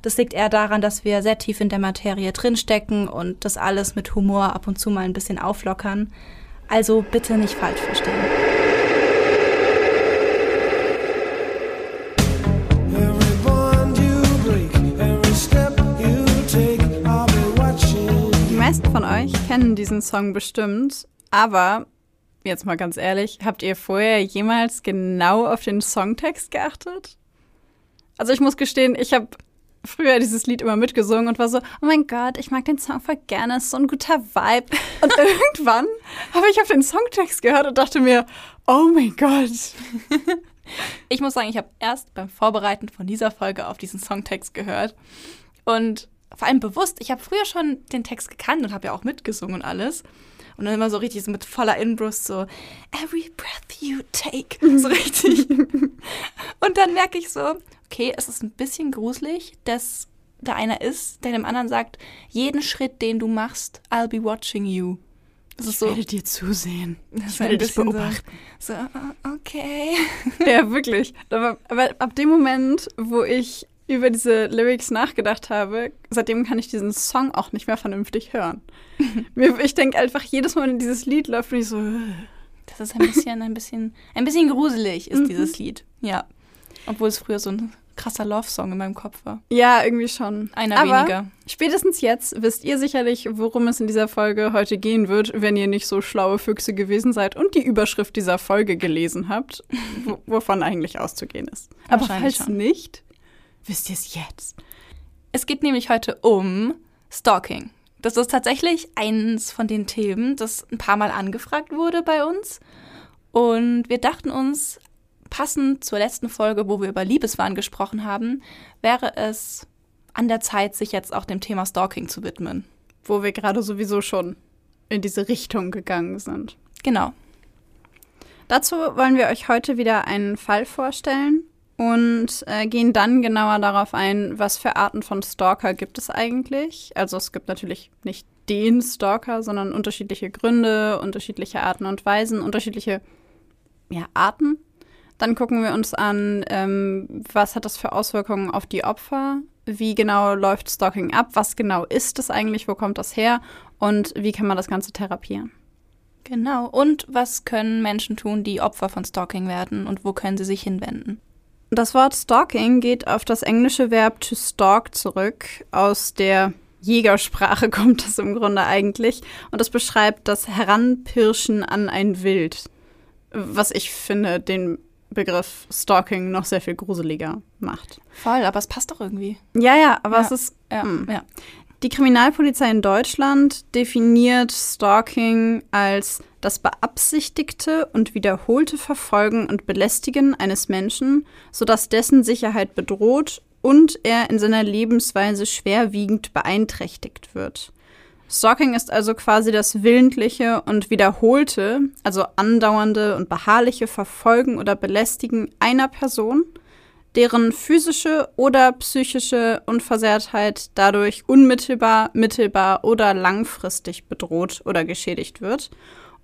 Das liegt eher daran, dass wir sehr tief in der Materie drinstecken und das alles mit Humor ab und zu mal ein bisschen auflockern. Also bitte nicht falsch verstehen. Die meisten von euch kennen diesen Song bestimmt, aber jetzt mal ganz ehrlich, habt ihr vorher jemals genau auf den Songtext geachtet? Also ich muss gestehen, ich habe früher dieses Lied immer mitgesungen und war so, oh mein Gott, ich mag den Song voll gerne, ist so ein guter Vibe. Und irgendwann habe ich auf den Songtext gehört und dachte mir, oh mein Gott. Ich muss sagen, ich habe erst beim Vorbereiten von dieser Folge auf diesen Songtext gehört und vor allem bewusst, ich habe früher schon den Text gekannt und habe ja auch mitgesungen und alles. Und dann immer so richtig so mit voller Inbrust so, every breath you take. So richtig. und dann merke ich so, okay, es ist ein bisschen gruselig, dass da einer ist, der dem anderen sagt, jeden Schritt, den du machst, I'll be watching you. Das ist ich so, werde dir zusehen. Ich werde dich beobachten. So, so, okay. Ja, wirklich. Aber, aber ab dem Moment, wo ich über diese Lyrics nachgedacht habe, seitdem kann ich diesen Song auch nicht mehr vernünftig hören. ich denke einfach, jedes Mal, wenn dieses Lied läuft, bin ich so. Das ist ein bisschen, ein bisschen, ein bisschen gruselig, ist mhm. dieses Lied. Ja. Obwohl es früher so ein krasser Love-Song in meinem Kopf war. Ja, irgendwie schon. Einer Aber weniger. Spätestens jetzt wisst ihr sicherlich, worum es in dieser Folge heute gehen wird, wenn ihr nicht so schlaue Füchse gewesen seid und die Überschrift dieser Folge gelesen habt, wovon eigentlich auszugehen ist. Aber falls schon. nicht, wisst ihr es jetzt. Es geht nämlich heute um Stalking. Das ist tatsächlich eins von den Themen, das ein paar Mal angefragt wurde bei uns. Und wir dachten uns, passend zur letzten Folge, wo wir über Liebeswahn gesprochen haben, wäre es an der Zeit, sich jetzt auch dem Thema Stalking zu widmen. Wo wir gerade sowieso schon in diese Richtung gegangen sind. Genau. Dazu wollen wir euch heute wieder einen Fall vorstellen und äh, gehen dann genauer darauf ein, was für Arten von Stalker gibt es eigentlich. Also es gibt natürlich nicht den Stalker, sondern unterschiedliche Gründe, unterschiedliche Arten und Weisen, unterschiedliche ja, Arten dann gucken wir uns an, ähm, was hat das für Auswirkungen auf die Opfer? Wie genau läuft Stalking ab? Was genau ist es eigentlich? Wo kommt das her? Und wie kann man das Ganze therapieren? Genau. Und was können Menschen tun, die Opfer von Stalking werden? Und wo können sie sich hinwenden? Das Wort Stalking geht auf das englische Verb to stalk zurück. Aus der Jägersprache kommt das im Grunde eigentlich. Und das beschreibt das Heranpirschen an ein Wild. Was ich finde, den Begriff Stalking noch sehr viel gruseliger macht. Voll, aber es passt doch irgendwie. Ja, ja, aber ja. es ist. Ja, hm. ja. Die Kriminalpolizei in Deutschland definiert Stalking als das beabsichtigte und wiederholte Verfolgen und Belästigen eines Menschen, sodass dessen Sicherheit bedroht und er in seiner Lebensweise schwerwiegend beeinträchtigt wird. Stalking ist also quasi das willentliche und wiederholte, also andauernde und beharrliche Verfolgen oder Belästigen einer Person, deren physische oder psychische Unversehrtheit dadurch unmittelbar, mittelbar oder langfristig bedroht oder geschädigt wird.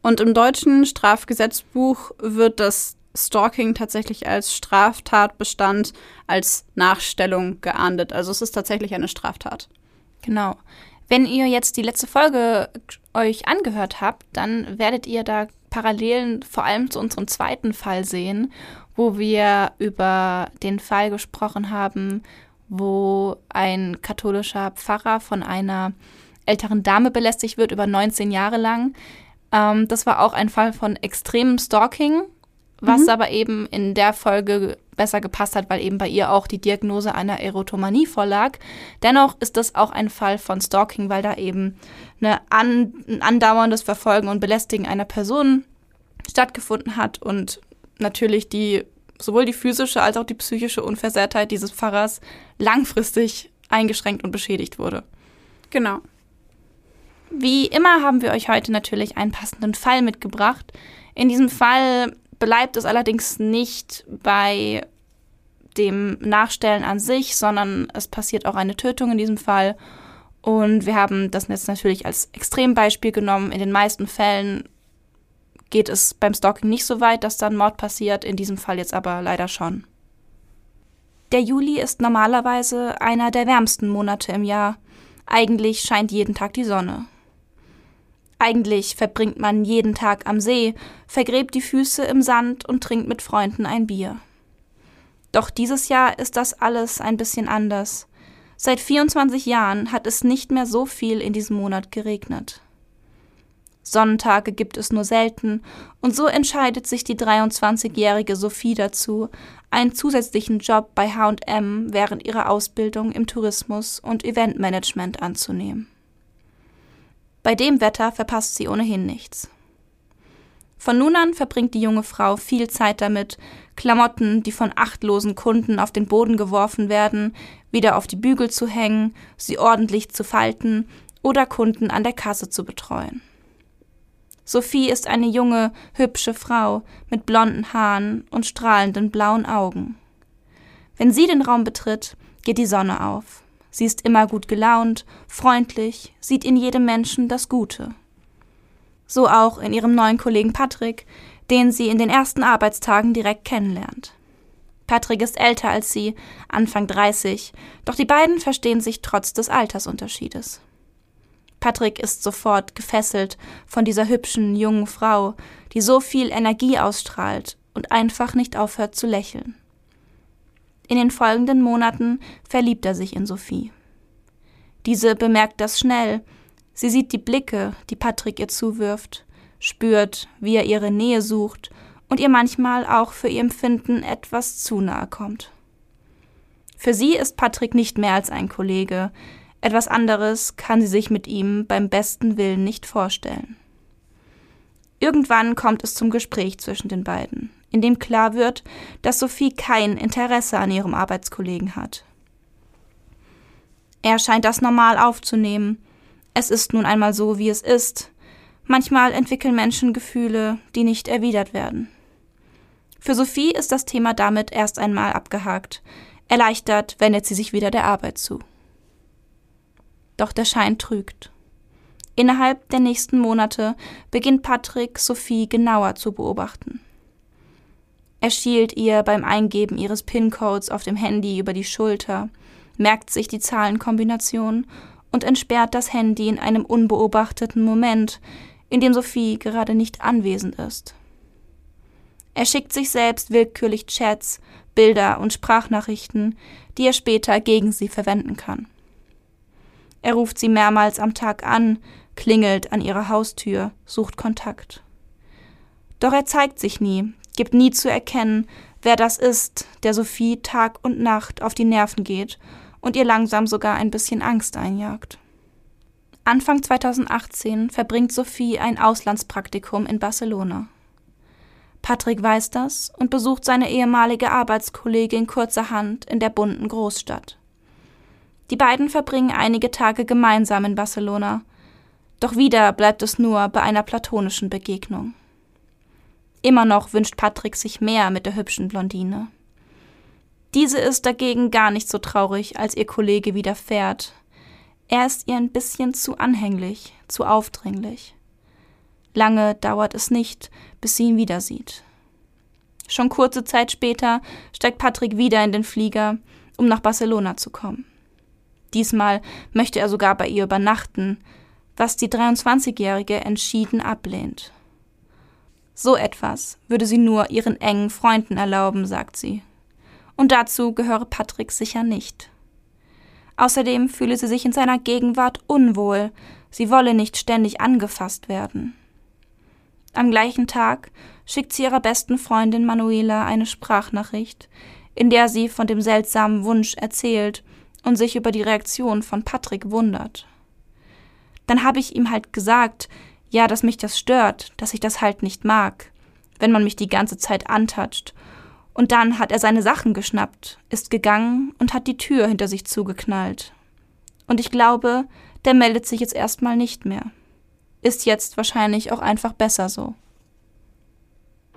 Und im deutschen Strafgesetzbuch wird das Stalking tatsächlich als Straftatbestand, als Nachstellung geahndet. Also es ist tatsächlich eine Straftat. Genau. Wenn ihr jetzt die letzte Folge euch angehört habt, dann werdet ihr da Parallelen vor allem zu unserem zweiten Fall sehen, wo wir über den Fall gesprochen haben, wo ein katholischer Pfarrer von einer älteren Dame belästigt wird über 19 Jahre lang. Ähm, das war auch ein Fall von extremem Stalking, was mhm. aber eben in der Folge besser gepasst hat, weil eben bei ihr auch die Diagnose einer Erotomanie vorlag. Dennoch ist das auch ein Fall von Stalking, weil da eben eine an, ein andauerndes Verfolgen und Belästigen einer Person stattgefunden hat und natürlich die sowohl die physische als auch die psychische Unversehrtheit dieses Pfarrers langfristig eingeschränkt und beschädigt wurde. Genau. Wie immer haben wir euch heute natürlich einen passenden Fall mitgebracht. In diesem Fall bleibt es allerdings nicht bei dem Nachstellen an sich, sondern es passiert auch eine Tötung in diesem Fall. Und wir haben das jetzt natürlich als Extrembeispiel genommen. In den meisten Fällen geht es beim Stalking nicht so weit, dass dann Mord passiert, in diesem Fall jetzt aber leider schon. Der Juli ist normalerweise einer der wärmsten Monate im Jahr. Eigentlich scheint jeden Tag die Sonne. Eigentlich verbringt man jeden Tag am See, vergräbt die Füße im Sand und trinkt mit Freunden ein Bier. Doch dieses Jahr ist das alles ein bisschen anders. Seit 24 Jahren hat es nicht mehr so viel in diesem Monat geregnet. Sonnentage gibt es nur selten, und so entscheidet sich die 23-jährige Sophie dazu, einen zusätzlichen Job bei HM während ihrer Ausbildung im Tourismus und Eventmanagement anzunehmen. Bei dem Wetter verpasst sie ohnehin nichts. Von nun an verbringt die junge Frau viel Zeit damit, Klamotten, die von achtlosen Kunden auf den Boden geworfen werden, wieder auf die Bügel zu hängen, sie ordentlich zu falten oder Kunden an der Kasse zu betreuen. Sophie ist eine junge, hübsche Frau mit blonden Haaren und strahlenden blauen Augen. Wenn sie den Raum betritt, geht die Sonne auf. Sie ist immer gut gelaunt, freundlich, sieht in jedem Menschen das Gute. So auch in ihrem neuen Kollegen Patrick, den sie in den ersten Arbeitstagen direkt kennenlernt. Patrick ist älter als sie, Anfang 30, doch die beiden verstehen sich trotz des Altersunterschiedes. Patrick ist sofort gefesselt von dieser hübschen jungen Frau, die so viel Energie ausstrahlt und einfach nicht aufhört zu lächeln. In den folgenden Monaten verliebt er sich in Sophie. Diese bemerkt das schnell. Sie sieht die Blicke, die Patrick ihr zuwirft, spürt, wie er ihre Nähe sucht und ihr manchmal auch für ihr Empfinden etwas zu nahe kommt. Für sie ist Patrick nicht mehr als ein Kollege, etwas anderes kann sie sich mit ihm beim besten Willen nicht vorstellen. Irgendwann kommt es zum Gespräch zwischen den beiden, in dem klar wird, dass Sophie kein Interesse an ihrem Arbeitskollegen hat. Er scheint das normal aufzunehmen. Es ist nun einmal so, wie es ist. Manchmal entwickeln Menschen Gefühle, die nicht erwidert werden. Für Sophie ist das Thema damit erst einmal abgehakt. Erleichtert wendet sie sich wieder der Arbeit zu. Doch der Schein trügt. Innerhalb der nächsten Monate beginnt Patrick Sophie genauer zu beobachten. Er schielt ihr beim Eingeben ihres PIN-Codes auf dem Handy über die Schulter, merkt sich die Zahlenkombination und entsperrt das Handy in einem unbeobachteten Moment, in dem Sophie gerade nicht anwesend ist. Er schickt sich selbst willkürlich Chats, Bilder und Sprachnachrichten, die er später gegen sie verwenden kann. Er ruft sie mehrmals am Tag an, klingelt an ihrer Haustür, sucht Kontakt. Doch er zeigt sich nie, gibt nie zu erkennen, wer das ist, der Sophie Tag und Nacht auf die Nerven geht und ihr langsam sogar ein bisschen Angst einjagt. Anfang 2018 verbringt Sophie ein Auslandspraktikum in Barcelona. Patrick weiß das und besucht seine ehemalige Arbeitskollegin kurzerhand in der bunten Großstadt. Die beiden verbringen einige Tage gemeinsam in Barcelona. Doch wieder bleibt es nur bei einer platonischen Begegnung. Immer noch wünscht Patrick sich mehr mit der hübschen Blondine. Diese ist dagegen gar nicht so traurig, als ihr Kollege widerfährt. Er ist ihr ein bisschen zu anhänglich, zu aufdringlich. Lange dauert es nicht, bis sie ihn wieder sieht. Schon kurze Zeit später steigt Patrick wieder in den Flieger, um nach Barcelona zu kommen. Diesmal möchte er sogar bei ihr übernachten, was die 23-Jährige entschieden ablehnt. So etwas würde sie nur ihren engen Freunden erlauben, sagt sie. Und dazu gehöre Patrick sicher nicht. Außerdem fühle sie sich in seiner Gegenwart unwohl, sie wolle nicht ständig angefasst werden. Am gleichen Tag schickt sie ihrer besten Freundin Manuela eine Sprachnachricht, in der sie von dem seltsamen Wunsch erzählt und sich über die Reaktion von Patrick wundert. Dann habe ich ihm halt gesagt, ja, dass mich das stört, dass ich das halt nicht mag, wenn man mich die ganze Zeit antatscht. Und dann hat er seine Sachen geschnappt, ist gegangen und hat die Tür hinter sich zugeknallt. Und ich glaube, der meldet sich jetzt erstmal nicht mehr. Ist jetzt wahrscheinlich auch einfach besser so.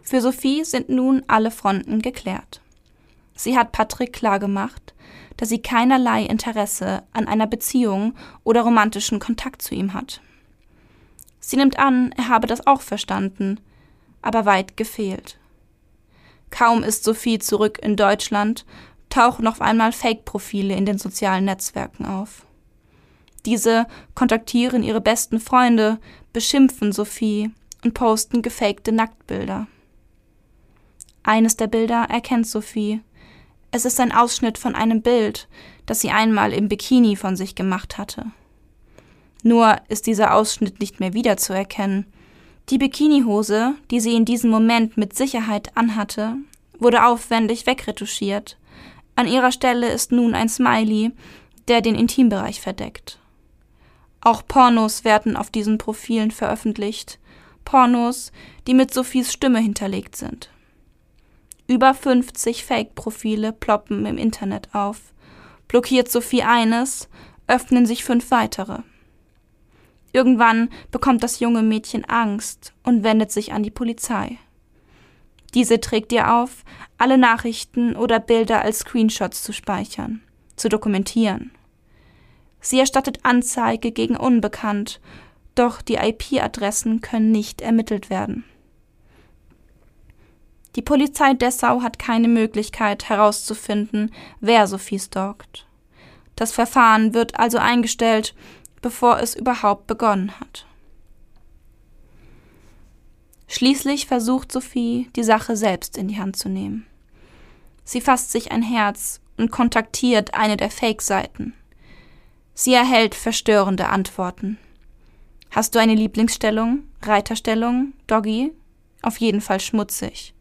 Für Sophie sind nun alle Fronten geklärt. Sie hat Patrick klargemacht, dass sie keinerlei Interesse an einer Beziehung oder romantischen Kontakt zu ihm hat. Sie nimmt an, er habe das auch verstanden, aber weit gefehlt. Kaum ist Sophie zurück in Deutschland, tauchen auf einmal Fake-Profile in den sozialen Netzwerken auf. Diese kontaktieren ihre besten Freunde, beschimpfen Sophie und posten gefakte Nacktbilder. Eines der Bilder erkennt Sophie. Es ist ein Ausschnitt von einem Bild, das sie einmal im Bikini von sich gemacht hatte. Nur ist dieser Ausschnitt nicht mehr wiederzuerkennen. Die Bikinihose, die sie in diesem Moment mit Sicherheit anhatte, wurde aufwendig wegretuschiert. An ihrer Stelle ist nun ein Smiley, der den Intimbereich verdeckt. Auch Pornos werden auf diesen Profilen veröffentlicht. Pornos, die mit Sophies Stimme hinterlegt sind. Über 50 Fake-Profile ploppen im Internet auf. Blockiert Sophie eines, öffnen sich fünf weitere. Irgendwann bekommt das junge Mädchen Angst und wendet sich an die Polizei. Diese trägt ihr auf, alle Nachrichten oder Bilder als Screenshots zu speichern, zu dokumentieren. Sie erstattet Anzeige gegen Unbekannt, doch die IP-Adressen können nicht ermittelt werden. Die Polizei Dessau hat keine Möglichkeit herauszufinden, wer Sophie stalkt. Das Verfahren wird also eingestellt, bevor es überhaupt begonnen hat. Schließlich versucht Sophie, die Sache selbst in die Hand zu nehmen. Sie fasst sich ein Herz und kontaktiert eine der Fake-Seiten. Sie erhält verstörende Antworten. Hast du eine Lieblingsstellung? Reiterstellung? Doggy? Auf jeden Fall schmutzig.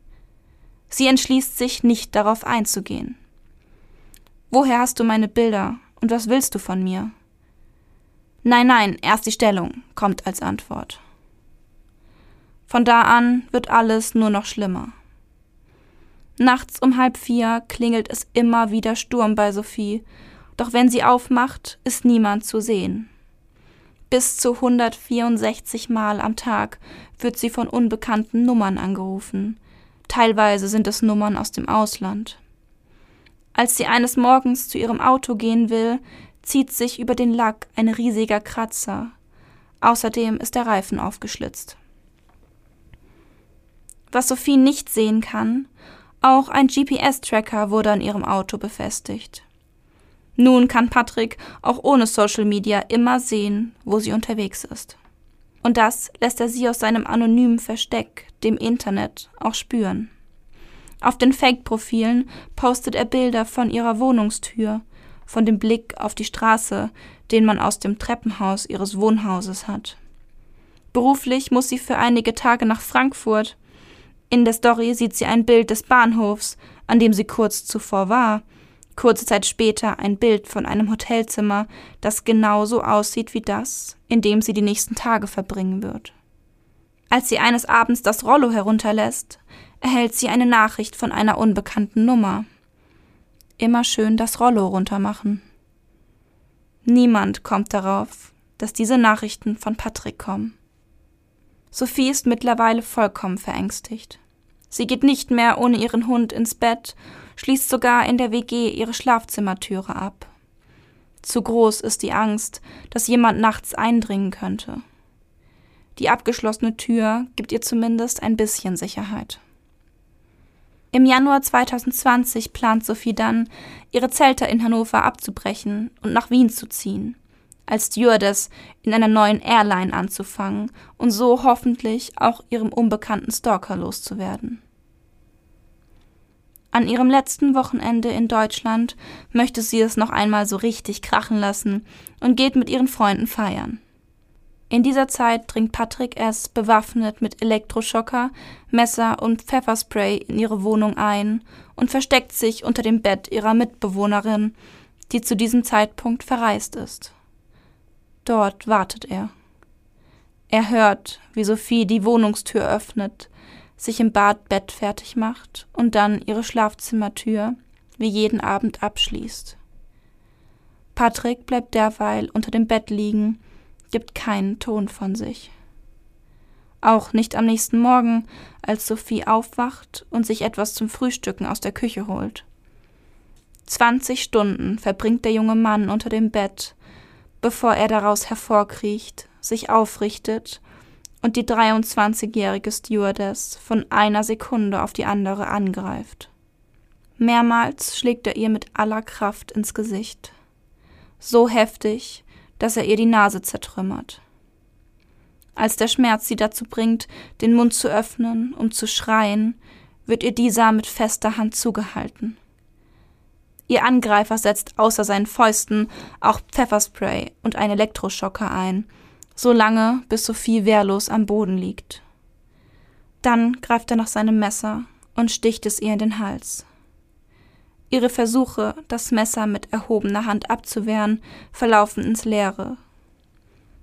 Sie entschließt sich, nicht darauf einzugehen. Woher hast du meine Bilder und was willst du von mir? Nein, nein, erst die Stellung, kommt als Antwort. Von da an wird alles nur noch schlimmer. Nachts um halb vier klingelt es immer wieder Sturm bei Sophie, doch wenn sie aufmacht, ist niemand zu sehen. Bis zu 164 Mal am Tag wird sie von unbekannten Nummern angerufen, Teilweise sind es Nummern aus dem Ausland. Als sie eines Morgens zu ihrem Auto gehen will, zieht sich über den Lack ein riesiger Kratzer. Außerdem ist der Reifen aufgeschlitzt. Was Sophie nicht sehen kann, auch ein GPS-Tracker wurde an ihrem Auto befestigt. Nun kann Patrick auch ohne Social Media immer sehen, wo sie unterwegs ist. Und das lässt er sie aus seinem anonymen Versteck, dem Internet, auch spüren. Auf den Fake-Profilen postet er Bilder von ihrer Wohnungstür, von dem Blick auf die Straße, den man aus dem Treppenhaus ihres Wohnhauses hat. Beruflich muss sie für einige Tage nach Frankfurt. In der Story sieht sie ein Bild des Bahnhofs, an dem sie kurz zuvor war, Kurze Zeit später ein Bild von einem Hotelzimmer, das genauso aussieht wie das, in dem sie die nächsten Tage verbringen wird. Als sie eines Abends das Rollo herunterlässt, erhält sie eine Nachricht von einer unbekannten Nummer. Immer schön das Rollo runtermachen. Niemand kommt darauf, dass diese Nachrichten von Patrick kommen. Sophie ist mittlerweile vollkommen verängstigt. Sie geht nicht mehr ohne ihren Hund ins Bett schließt sogar in der WG ihre Schlafzimmertüre ab. Zu groß ist die Angst, dass jemand nachts eindringen könnte. Die abgeschlossene Tür gibt ihr zumindest ein bisschen Sicherheit. Im Januar 2020 plant Sophie dann, ihre Zelte in Hannover abzubrechen und nach Wien zu ziehen, als Stewardess in einer neuen Airline anzufangen und so hoffentlich auch ihrem unbekannten Stalker loszuwerden. An ihrem letzten Wochenende in Deutschland möchte sie es noch einmal so richtig krachen lassen und geht mit ihren Freunden feiern. In dieser Zeit dringt Patrick S. bewaffnet mit Elektroschocker, Messer und Pfefferspray in ihre Wohnung ein und versteckt sich unter dem Bett ihrer Mitbewohnerin, die zu diesem Zeitpunkt verreist ist. Dort wartet er. Er hört, wie Sophie die Wohnungstür öffnet, sich im Bad Bett fertig macht und dann ihre Schlafzimmertür wie jeden Abend abschließt. Patrick bleibt derweil unter dem Bett liegen gibt keinen Ton von sich. Auch nicht am nächsten Morgen, als Sophie aufwacht und sich etwas zum Frühstücken aus der Küche holt. Zwanzig Stunden verbringt der junge Mann unter dem Bett, bevor er daraus hervorkriecht, sich aufrichtet und die 23-jährige Stewardess von einer Sekunde auf die andere angreift. Mehrmals schlägt er ihr mit aller Kraft ins Gesicht. So heftig, dass er ihr die Nase zertrümmert. Als der Schmerz sie dazu bringt, den Mund zu öffnen, um zu schreien, wird ihr dieser mit fester Hand zugehalten. Ihr Angreifer setzt außer seinen Fäusten auch Pfefferspray und einen Elektroschocker ein, so lange, bis Sophie wehrlos am Boden liegt. Dann greift er nach seinem Messer und sticht es ihr in den Hals. Ihre Versuche, das Messer mit erhobener Hand abzuwehren, verlaufen ins Leere.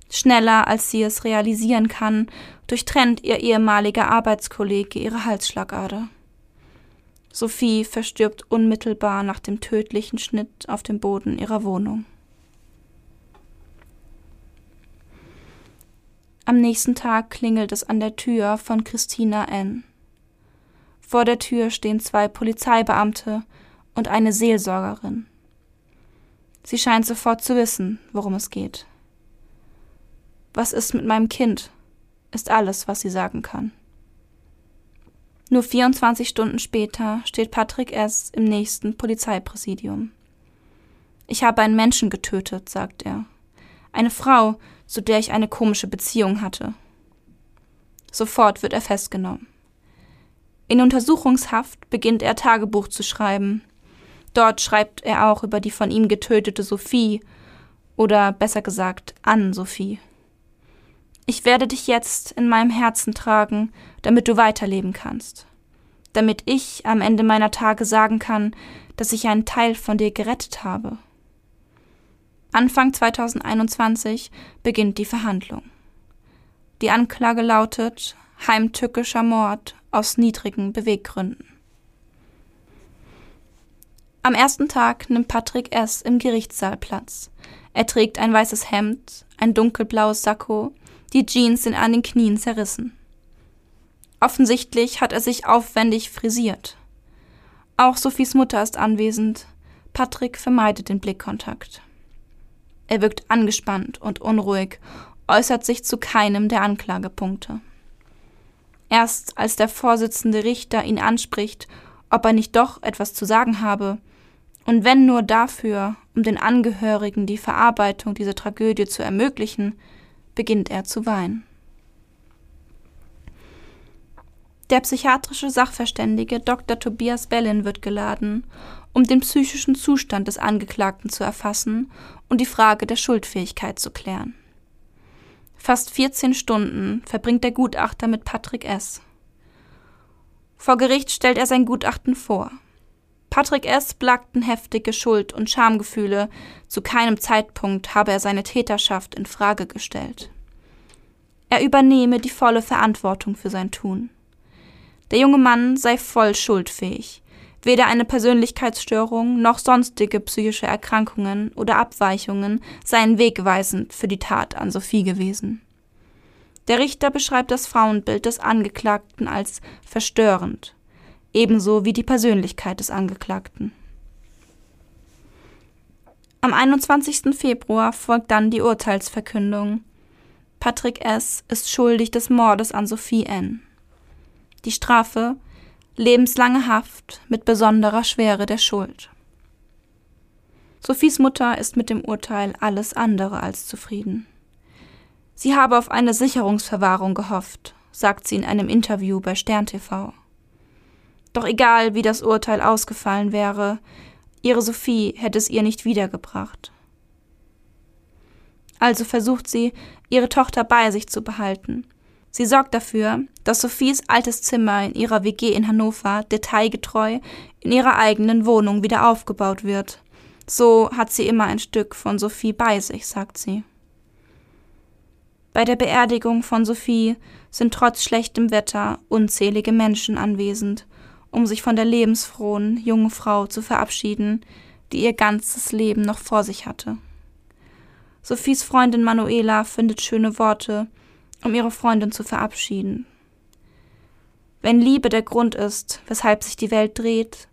Schneller als sie es realisieren kann, durchtrennt ihr ehemaliger Arbeitskollege ihre Halsschlagader. Sophie verstirbt unmittelbar nach dem tödlichen Schnitt auf dem Boden ihrer Wohnung. Am nächsten Tag klingelt es an der Tür von Christina N. Vor der Tür stehen zwei Polizeibeamte und eine Seelsorgerin. Sie scheint sofort zu wissen, worum es geht. Was ist mit meinem Kind? ist alles, was sie sagen kann. Nur 24 Stunden später steht Patrick S. im nächsten Polizeipräsidium. Ich habe einen Menschen getötet, sagt er. Eine Frau, zu der ich eine komische Beziehung hatte. Sofort wird er festgenommen. In Untersuchungshaft beginnt er Tagebuch zu schreiben, Dort schreibt er auch über die von ihm getötete Sophie oder besser gesagt an Sophie. Ich werde dich jetzt in meinem Herzen tragen, damit du weiterleben kannst. Damit ich am Ende meiner Tage sagen kann, dass ich einen Teil von dir gerettet habe. Anfang 2021 beginnt die Verhandlung. Die Anklage lautet heimtückischer Mord aus niedrigen Beweggründen. Am ersten Tag nimmt Patrick S. im Gerichtssaal Platz. Er trägt ein weißes Hemd, ein dunkelblaues Sakko, die Jeans sind an den Knien zerrissen. Offensichtlich hat er sich aufwendig frisiert. Auch Sophies Mutter ist anwesend. Patrick vermeidet den Blickkontakt. Er wirkt angespannt und unruhig, äußert sich zu keinem der Anklagepunkte. Erst als der Vorsitzende Richter ihn anspricht, ob er nicht doch etwas zu sagen habe, und wenn nur dafür, um den Angehörigen die Verarbeitung dieser Tragödie zu ermöglichen, beginnt er zu weinen. Der psychiatrische Sachverständige Dr. Tobias Bellin wird geladen, um den psychischen Zustand des Angeklagten zu erfassen und die Frage der Schuldfähigkeit zu klären. Fast 14 Stunden verbringt der Gutachter mit Patrick S. Vor Gericht stellt er sein Gutachten vor. Patrick S. plagten heftige Schuld- und Schamgefühle. Zu keinem Zeitpunkt habe er seine Täterschaft in Frage gestellt. Er übernehme die volle Verantwortung für sein Tun. Der junge Mann sei voll schuldfähig. Weder eine Persönlichkeitsstörung noch sonstige psychische Erkrankungen oder Abweichungen seien wegweisend für die Tat an Sophie gewesen. Der Richter beschreibt das Frauenbild des Angeklagten als verstörend ebenso wie die Persönlichkeit des Angeklagten. Am 21. Februar folgt dann die Urteilsverkündung. Patrick S. ist schuldig des Mordes an Sophie N. Die Strafe lebenslange Haft mit besonderer Schwere der Schuld. Sophies Mutter ist mit dem Urteil alles andere als zufrieden. Sie habe auf eine Sicherungsverwahrung gehofft, sagt sie in einem Interview bei Stern TV. Doch egal, wie das Urteil ausgefallen wäre, ihre Sophie hätte es ihr nicht wiedergebracht. Also versucht sie, ihre Tochter bei sich zu behalten. Sie sorgt dafür, dass Sophies altes Zimmer in ihrer WG in Hannover detailgetreu in ihrer eigenen Wohnung wieder aufgebaut wird. So hat sie immer ein Stück von Sophie bei sich, sagt sie. Bei der Beerdigung von Sophie sind trotz schlechtem Wetter unzählige Menschen anwesend, um sich von der lebensfrohen jungen Frau zu verabschieden, die ihr ganzes Leben noch vor sich hatte. Sophies Freundin Manuela findet schöne Worte, um ihre Freundin zu verabschieden. Wenn Liebe der Grund ist, weshalb sich die Welt dreht,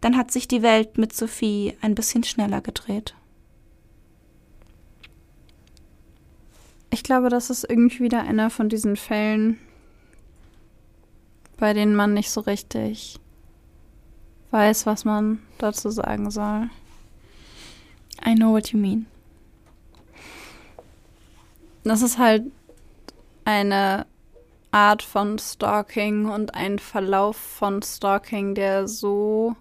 dann hat sich die Welt mit Sophie ein bisschen schneller gedreht. Ich glaube, das ist irgendwie wieder einer von diesen Fällen, bei denen man nicht so richtig weiß, was man dazu sagen soll. I know what you mean. Das ist halt eine Art von Stalking und ein Verlauf von Stalking, der so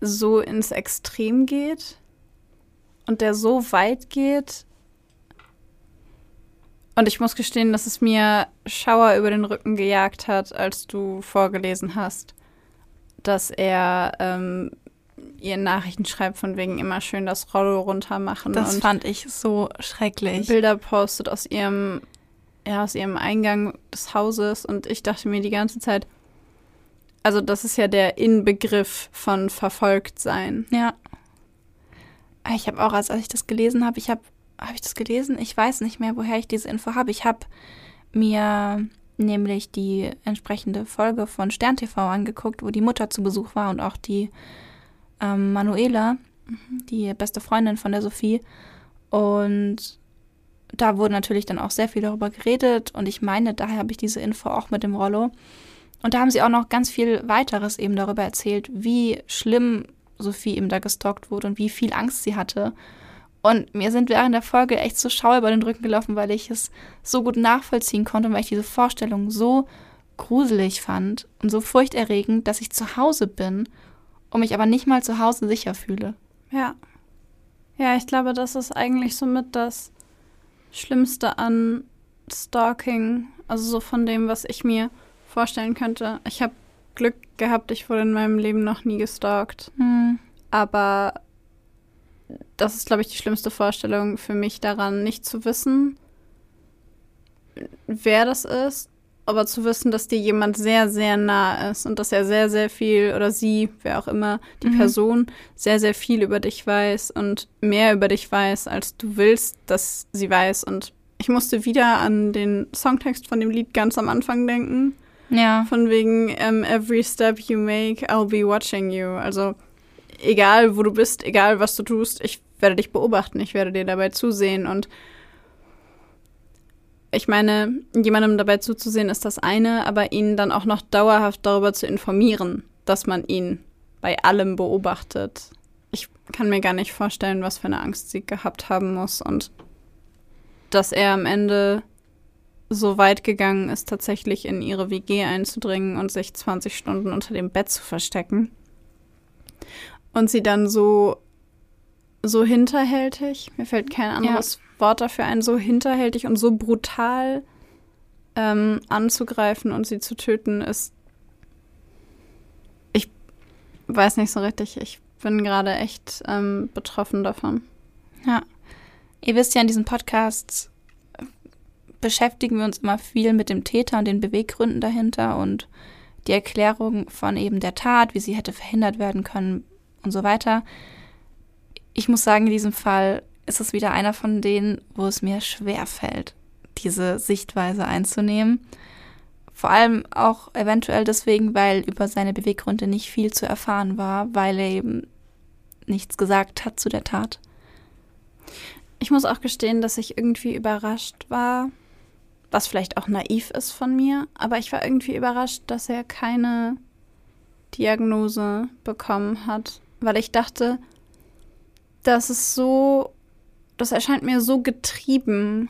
so ins Extrem geht und der so weit geht. Und ich muss gestehen, dass es mir Schauer über den Rücken gejagt hat, als du vorgelesen hast, dass er ähm, ihr Nachrichten schreibt von wegen immer schön das Rollo runter machen. Das fand ich so schrecklich. Bilder postet aus ihrem, ja, aus ihrem Eingang des Hauses und ich dachte mir die ganze Zeit, also das ist ja der Inbegriff von verfolgt sein. Ja. Ich habe auch, als, als ich das gelesen habe, ich habe, habe ich das gelesen? Ich weiß nicht mehr, woher ich diese Info habe. Ich habe mir nämlich die entsprechende Folge von Stern TV angeguckt, wo die Mutter zu Besuch war und auch die ähm, Manuela, mhm. die beste Freundin von der Sophie. Und da wurde natürlich dann auch sehr viel darüber geredet und ich meine, daher habe ich diese Info auch mit dem Rollo. Und da haben sie auch noch ganz viel weiteres eben darüber erzählt, wie schlimm Sophie eben da gestalkt wurde und wie viel Angst sie hatte. Und mir sind während der Folge echt so Schauer über den Rücken gelaufen, weil ich es so gut nachvollziehen konnte und weil ich diese Vorstellung so gruselig fand und so furchterregend, dass ich zu Hause bin und mich aber nicht mal zu Hause sicher fühle. Ja. Ja, ich glaube, das ist eigentlich somit das Schlimmste an Stalking. Also so von dem, was ich mir vorstellen könnte. Ich habe Glück gehabt, ich wurde in meinem Leben noch nie gestalkt. Hm. Aber das ist, glaube ich, die schlimmste Vorstellung für mich daran, nicht zu wissen, wer das ist, aber zu wissen, dass dir jemand sehr, sehr nah ist und dass er sehr, sehr viel oder sie, wer auch immer, die mhm. Person, sehr, sehr viel über dich weiß und mehr über dich weiß, als du willst, dass sie weiß. Und ich musste wieder an den Songtext von dem Lied ganz am Anfang denken. Ja. Von wegen um, every step you make, I'll be watching you. Also egal, wo du bist, egal, was du tust, ich werde dich beobachten, ich werde dir dabei zusehen. Und ich meine, jemandem dabei zuzusehen ist das eine, aber ihn dann auch noch dauerhaft darüber zu informieren, dass man ihn bei allem beobachtet. Ich kann mir gar nicht vorstellen, was für eine Angst sie gehabt haben muss und dass er am Ende so weit gegangen ist, tatsächlich in ihre WG einzudringen und sich 20 Stunden unter dem Bett zu verstecken. Und sie dann so, so hinterhältig, mir fällt kein anderes ja. Wort dafür ein, so hinterhältig und so brutal ähm, anzugreifen und sie zu töten, ist. Ich weiß nicht so richtig. Ich bin gerade echt ähm, betroffen davon. Ja. Ihr wisst ja in diesem Podcast beschäftigen wir uns immer viel mit dem Täter und den Beweggründen dahinter und die Erklärung von eben der Tat, wie sie hätte verhindert werden können und so weiter. Ich muss sagen, in diesem Fall ist es wieder einer von denen, wo es mir schwer fällt, diese Sichtweise einzunehmen. Vor allem auch eventuell deswegen, weil über seine Beweggründe nicht viel zu erfahren war, weil er eben nichts gesagt hat zu der Tat. Ich muss auch gestehen, dass ich irgendwie überrascht war, was vielleicht auch naiv ist von mir, aber ich war irgendwie überrascht, dass er keine Diagnose bekommen hat, weil ich dachte, das ist so, das erscheint mir so getrieben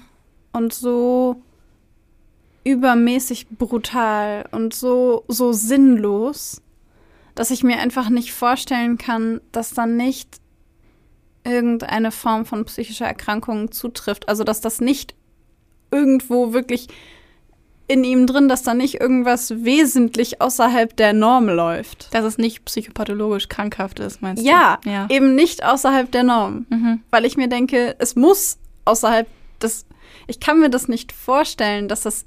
und so übermäßig brutal und so, so sinnlos, dass ich mir einfach nicht vorstellen kann, dass dann nicht irgendeine Form von psychischer Erkrankung zutrifft. Also dass das nicht irgendwo wirklich in ihm drin, dass da nicht irgendwas wesentlich außerhalb der Norm läuft. Dass es nicht psychopathologisch krankhaft ist, meinst ja, du? Ja, eben nicht außerhalb der Norm. Mhm. Weil ich mir denke, es muss außerhalb des. Ich kann mir das nicht vorstellen, dass das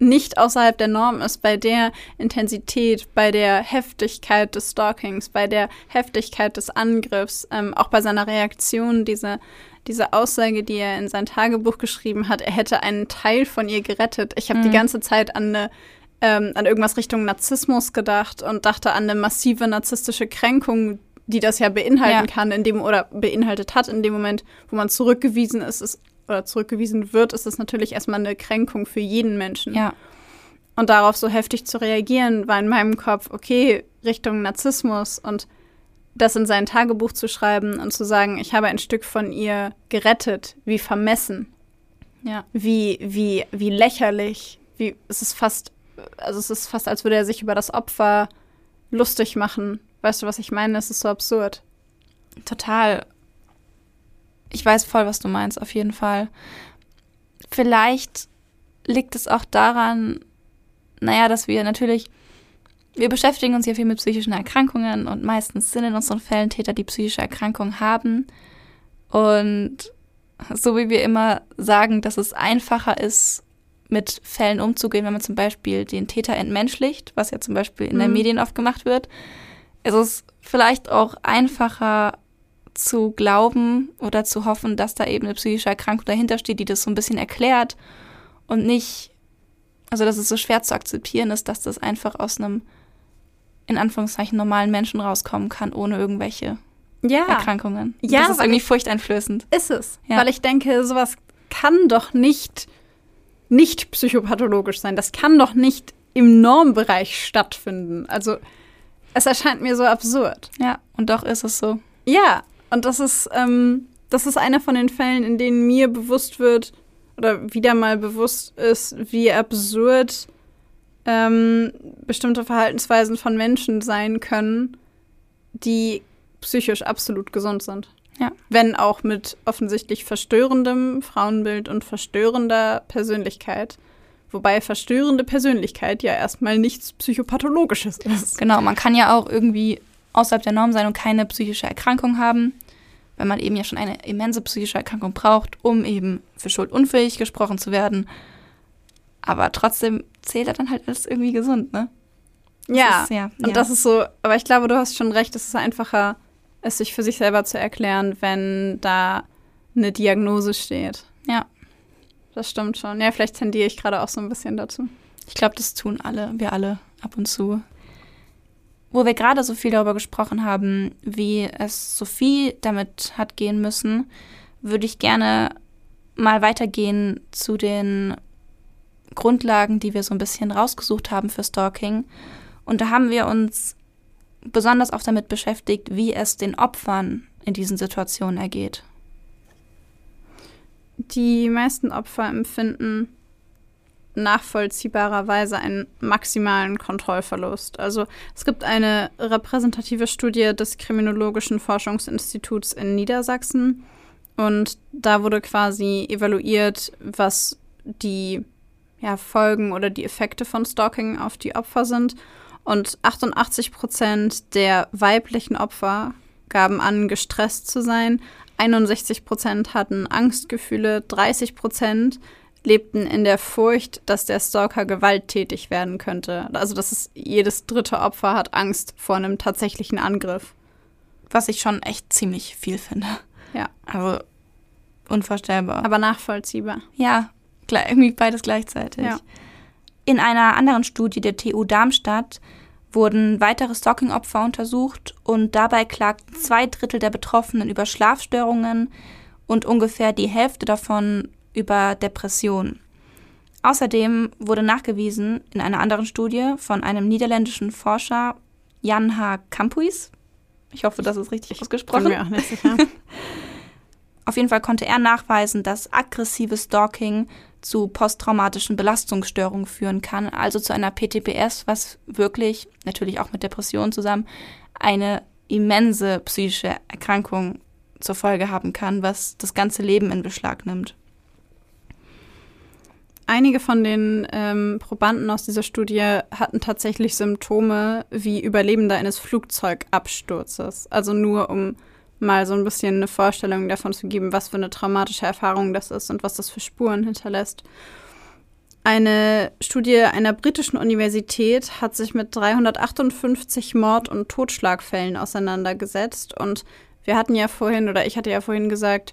nicht außerhalb der Norm ist bei der Intensität, bei der Heftigkeit des Stalkings, bei der Heftigkeit des Angriffs, ähm, auch bei seiner Reaktion, diese, diese Aussage, die er in sein Tagebuch geschrieben hat, er hätte einen Teil von ihr gerettet. Ich habe Mhm. die ganze Zeit an eine ähm, an irgendwas Richtung Narzissmus gedacht und dachte an eine massive narzisstische Kränkung, die das ja beinhalten Ja. kann, in dem oder beinhaltet hat in dem Moment, wo man zurückgewiesen ist, ist oder zurückgewiesen wird, ist es natürlich erstmal eine Kränkung für jeden Menschen. Ja, Und darauf so heftig zu reagieren, war in meinem Kopf, okay, Richtung Narzissmus und das in sein Tagebuch zu schreiben und zu sagen, ich habe ein Stück von ihr gerettet, wie vermessen, ja. wie, wie, wie lächerlich, wie, es ist fast, also es ist fast, als würde er sich über das Opfer lustig machen. Weißt du, was ich meine? Es ist so absurd. Total. Ich weiß voll, was du meinst, auf jeden Fall. Vielleicht liegt es auch daran, naja, dass wir natürlich, wir beschäftigen uns ja viel mit psychischen Erkrankungen und meistens sind in unseren Fällen Täter, die psychische Erkrankungen haben. Und so wie wir immer sagen, dass es einfacher ist, mit Fällen umzugehen, wenn man zum Beispiel den Täter entmenschlicht, was ja zum Beispiel in den Mhm. Medien oft gemacht wird, ist es vielleicht auch einfacher zu glauben oder zu hoffen, dass da eben eine psychische Erkrankung dahinter steht, die das so ein bisschen erklärt und nicht, also dass es so schwer zu akzeptieren ist, dass das einfach aus einem in Anführungszeichen normalen Menschen rauskommen kann, ohne irgendwelche Ja, Erkrankungen. Ja, das ist irgendwie furchteinflößend. ist es. Ja. Weil ich denke, sowas kann doch nicht, nicht psychopathologisch sein. Das kann doch nicht im Normbereich stattfinden. Also, es erscheint mir so absurd. Ja, und doch ist es so. Ja, und das ist, ähm, das ist einer von den Fällen, in denen mir bewusst wird oder wieder mal bewusst ist, wie absurd ähm, bestimmte Verhaltensweisen von Menschen sein können, die psychisch absolut gesund sind. Ja. Wenn auch mit offensichtlich verstörendem Frauenbild und verstörender Persönlichkeit. Wobei verstörende Persönlichkeit ja erstmal nichts Psychopathologisches ist. Genau, man kann ja auch irgendwie außerhalb der Norm sein und keine psychische Erkrankung haben, weil man eben ja schon eine immense psychische Erkrankung braucht, um eben für schuldunfähig gesprochen zu werden. Aber trotzdem zählt er dann halt alles irgendwie gesund, ne? Das Ja, ist, ja, Und ja. das ist so, aber ich glaube, du hast schon recht, es ist einfacher, es sich für sich selber zu erklären, wenn da eine Diagnose steht. Ja. Das stimmt schon. Ja, vielleicht tendiere ich gerade auch so ein bisschen dazu. Ich glaube, das tun alle, wir alle ab und zu. Wo wir gerade so viel darüber gesprochen haben, wie es Sophie damit hat gehen müssen, würde ich gerne mal weitergehen zu den Grundlagen, die wir so ein bisschen rausgesucht haben für Stalking. Und da haben wir uns besonders auch damit beschäftigt, wie es den Opfern in diesen Situationen ergeht. Die meisten Opfer empfinden nachvollziehbarerweise einen maximalen Kontrollverlust. Also es gibt eine repräsentative Studie des Kriminologischen Forschungsinstituts in Niedersachsen und da wurde quasi evaluiert, was die ja, Folgen oder die Effekte von Stalking auf die Opfer sind. Und 88 Prozent der weiblichen Opfer gaben an, gestresst zu sein. 61 Prozent hatten Angstgefühle. 30 Prozent lebten in der Furcht, dass der Stalker gewalttätig werden könnte. Also, das ist jedes dritte Opfer hat Angst vor einem tatsächlichen Angriff. Was ich schon echt ziemlich viel finde. Ja. Also unvorstellbar. Aber nachvollziehbar. Ja, irgendwie beides gleichzeitig. Ja. In einer anderen Studie der TU Darmstadt wurden weitere Stalking-Opfer untersucht und dabei klagten zwei Drittel der Betroffenen über Schlafstörungen und ungefähr die Hälfte davon über Depressionen. Außerdem wurde nachgewiesen in einer anderen Studie von einem niederländischen Forscher, Jan H. Campuis, ich hoffe, das ist richtig Bin ausgesprochen, mir auch nicht sicher. auf jeden Fall konnte er nachweisen, dass aggressives Stalking zu posttraumatischen Belastungsstörungen führen kann, also zu einer PTPS, was wirklich, natürlich auch mit Depressionen zusammen, eine immense psychische Erkrankung zur Folge haben kann, was das ganze Leben in Beschlag nimmt. Einige von den ähm, Probanden aus dieser Studie hatten tatsächlich Symptome wie Überlebende eines Flugzeugabsturzes. Also nur um mal so ein bisschen eine Vorstellung davon zu geben, was für eine traumatische Erfahrung das ist und was das für Spuren hinterlässt. Eine Studie einer britischen Universität hat sich mit 358 Mord- und Totschlagfällen auseinandergesetzt. Und wir hatten ja vorhin, oder ich hatte ja vorhin gesagt,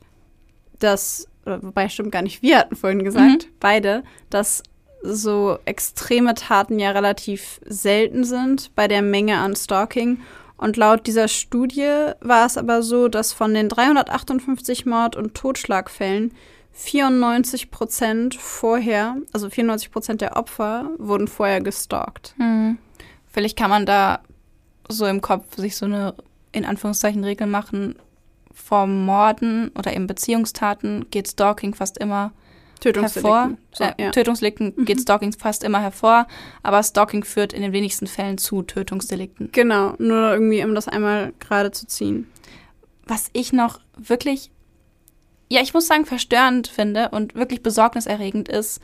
dass, wobei stimmt gar nicht, wir hatten vorhin gesagt, mhm. beide, dass so extreme Taten ja relativ selten sind bei der Menge an Stalking. Und laut dieser Studie war es aber so, dass von den 358 Mord- und Totschlagfällen 94 Prozent vorher, also 94 Prozent der Opfer wurden vorher gestalkt. Hm. Vielleicht kann man da so im Kopf sich so eine, in Anführungszeichen, Regel machen. Vor Morden oder eben Beziehungstaten geht Stalking fast immer hervor. So, äh, ja. Tötungsdelikten mhm. geht Stalking fast immer hervor, aber Stalking führt in den wenigsten Fällen zu Tötungsdelikten. Genau, nur irgendwie, um das einmal gerade zu ziehen. Was ich noch wirklich, ja, ich muss sagen, verstörend finde und wirklich besorgniserregend ist,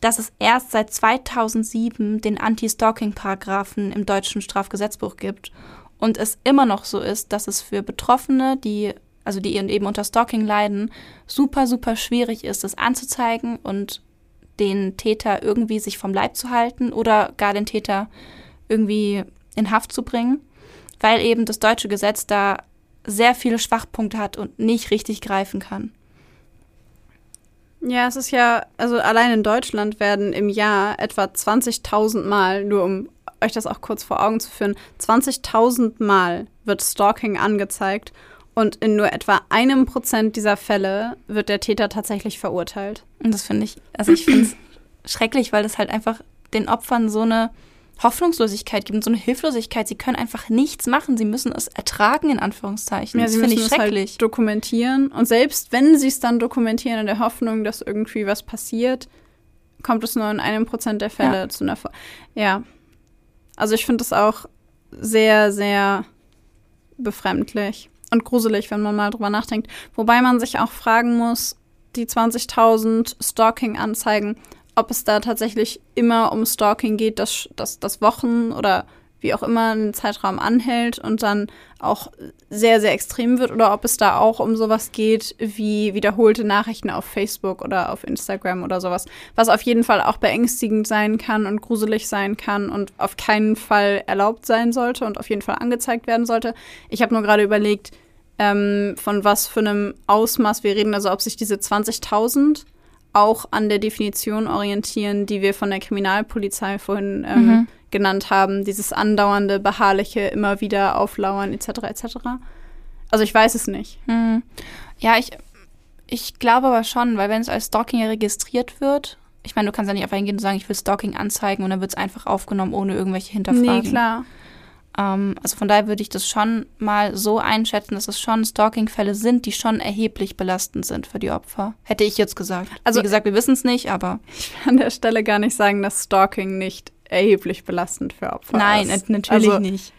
dass es erst seit 2007 den Anti-Stalking-Paragraphen im deutschen Strafgesetzbuch gibt und es immer noch so ist, dass es für Betroffene, die also die eben unter Stalking leiden, super, super schwierig ist, das anzuzeigen und den Täter irgendwie sich vom Leib zu halten oder gar den Täter irgendwie in Haft zu bringen, weil eben das deutsche Gesetz da sehr viele Schwachpunkte hat und nicht richtig greifen kann. Ja, es ist ja, also allein in Deutschland werden im Jahr etwa 20.000 Mal, nur um euch das auch kurz vor Augen zu führen, 20.000 Mal wird Stalking angezeigt und in nur etwa einem Prozent dieser Fälle wird der Täter tatsächlich verurteilt. Und das finde ich, also ich finde es schrecklich, weil das halt einfach den Opfern so eine Hoffnungslosigkeit gibt und so eine Hilflosigkeit. Sie können einfach nichts machen. Sie müssen es ertragen, in Anführungszeichen. Ja, das finde ich halt schrecklich. Halt dokumentieren. Und selbst wenn sie es dann dokumentieren in der Hoffnung, dass irgendwie was passiert, kommt es nur in einem Prozent der Fälle ja. zu einer. Ver ja. Also ich finde es auch sehr, sehr befremdlich und gruselig, wenn man mal drüber nachdenkt. Wobei man sich auch fragen muss, die 20.000 Stalking-Anzeigen, ob es da tatsächlich immer um Stalking geht, dass das, das Wochen oder wie auch immer einen Zeitraum anhält und dann auch sehr, sehr extrem wird oder ob es da auch um sowas geht wie wiederholte Nachrichten auf Facebook oder auf Instagram oder sowas, was auf jeden Fall auch beängstigend sein kann und gruselig sein kann und auf keinen Fall erlaubt sein sollte und auf jeden Fall angezeigt werden sollte. Ich habe nur gerade überlegt, ähm, von was für einem Ausmaß wir reden, also ob sich diese 20.000 auch an der Definition orientieren, die wir von der Kriminalpolizei vorhin ähm, mhm. Genannt haben, dieses andauernde, beharrliche, immer wieder auflauern etc. etc. Also ich weiß es nicht. Mhm. Ja, ich, ich glaube aber schon, weil wenn es als Stalking registriert wird, ich meine, du kannst ja nicht einfach hingehen und sagen, ich will Stalking anzeigen und dann wird es einfach aufgenommen, ohne irgendwelche Hinterfragen. Nee, klar. Ähm, also von daher würde ich das schon mal so einschätzen, dass es schon Stalking-Fälle sind, die schon erheblich belastend sind für die Opfer. Hätte ich jetzt gesagt. Also, Wie gesagt, wir wissen es nicht, aber. Ich will an der Stelle gar nicht sagen, dass Stalking nicht erheblich belastend für Opfer Nein, ist. Nein, natürlich also, nicht.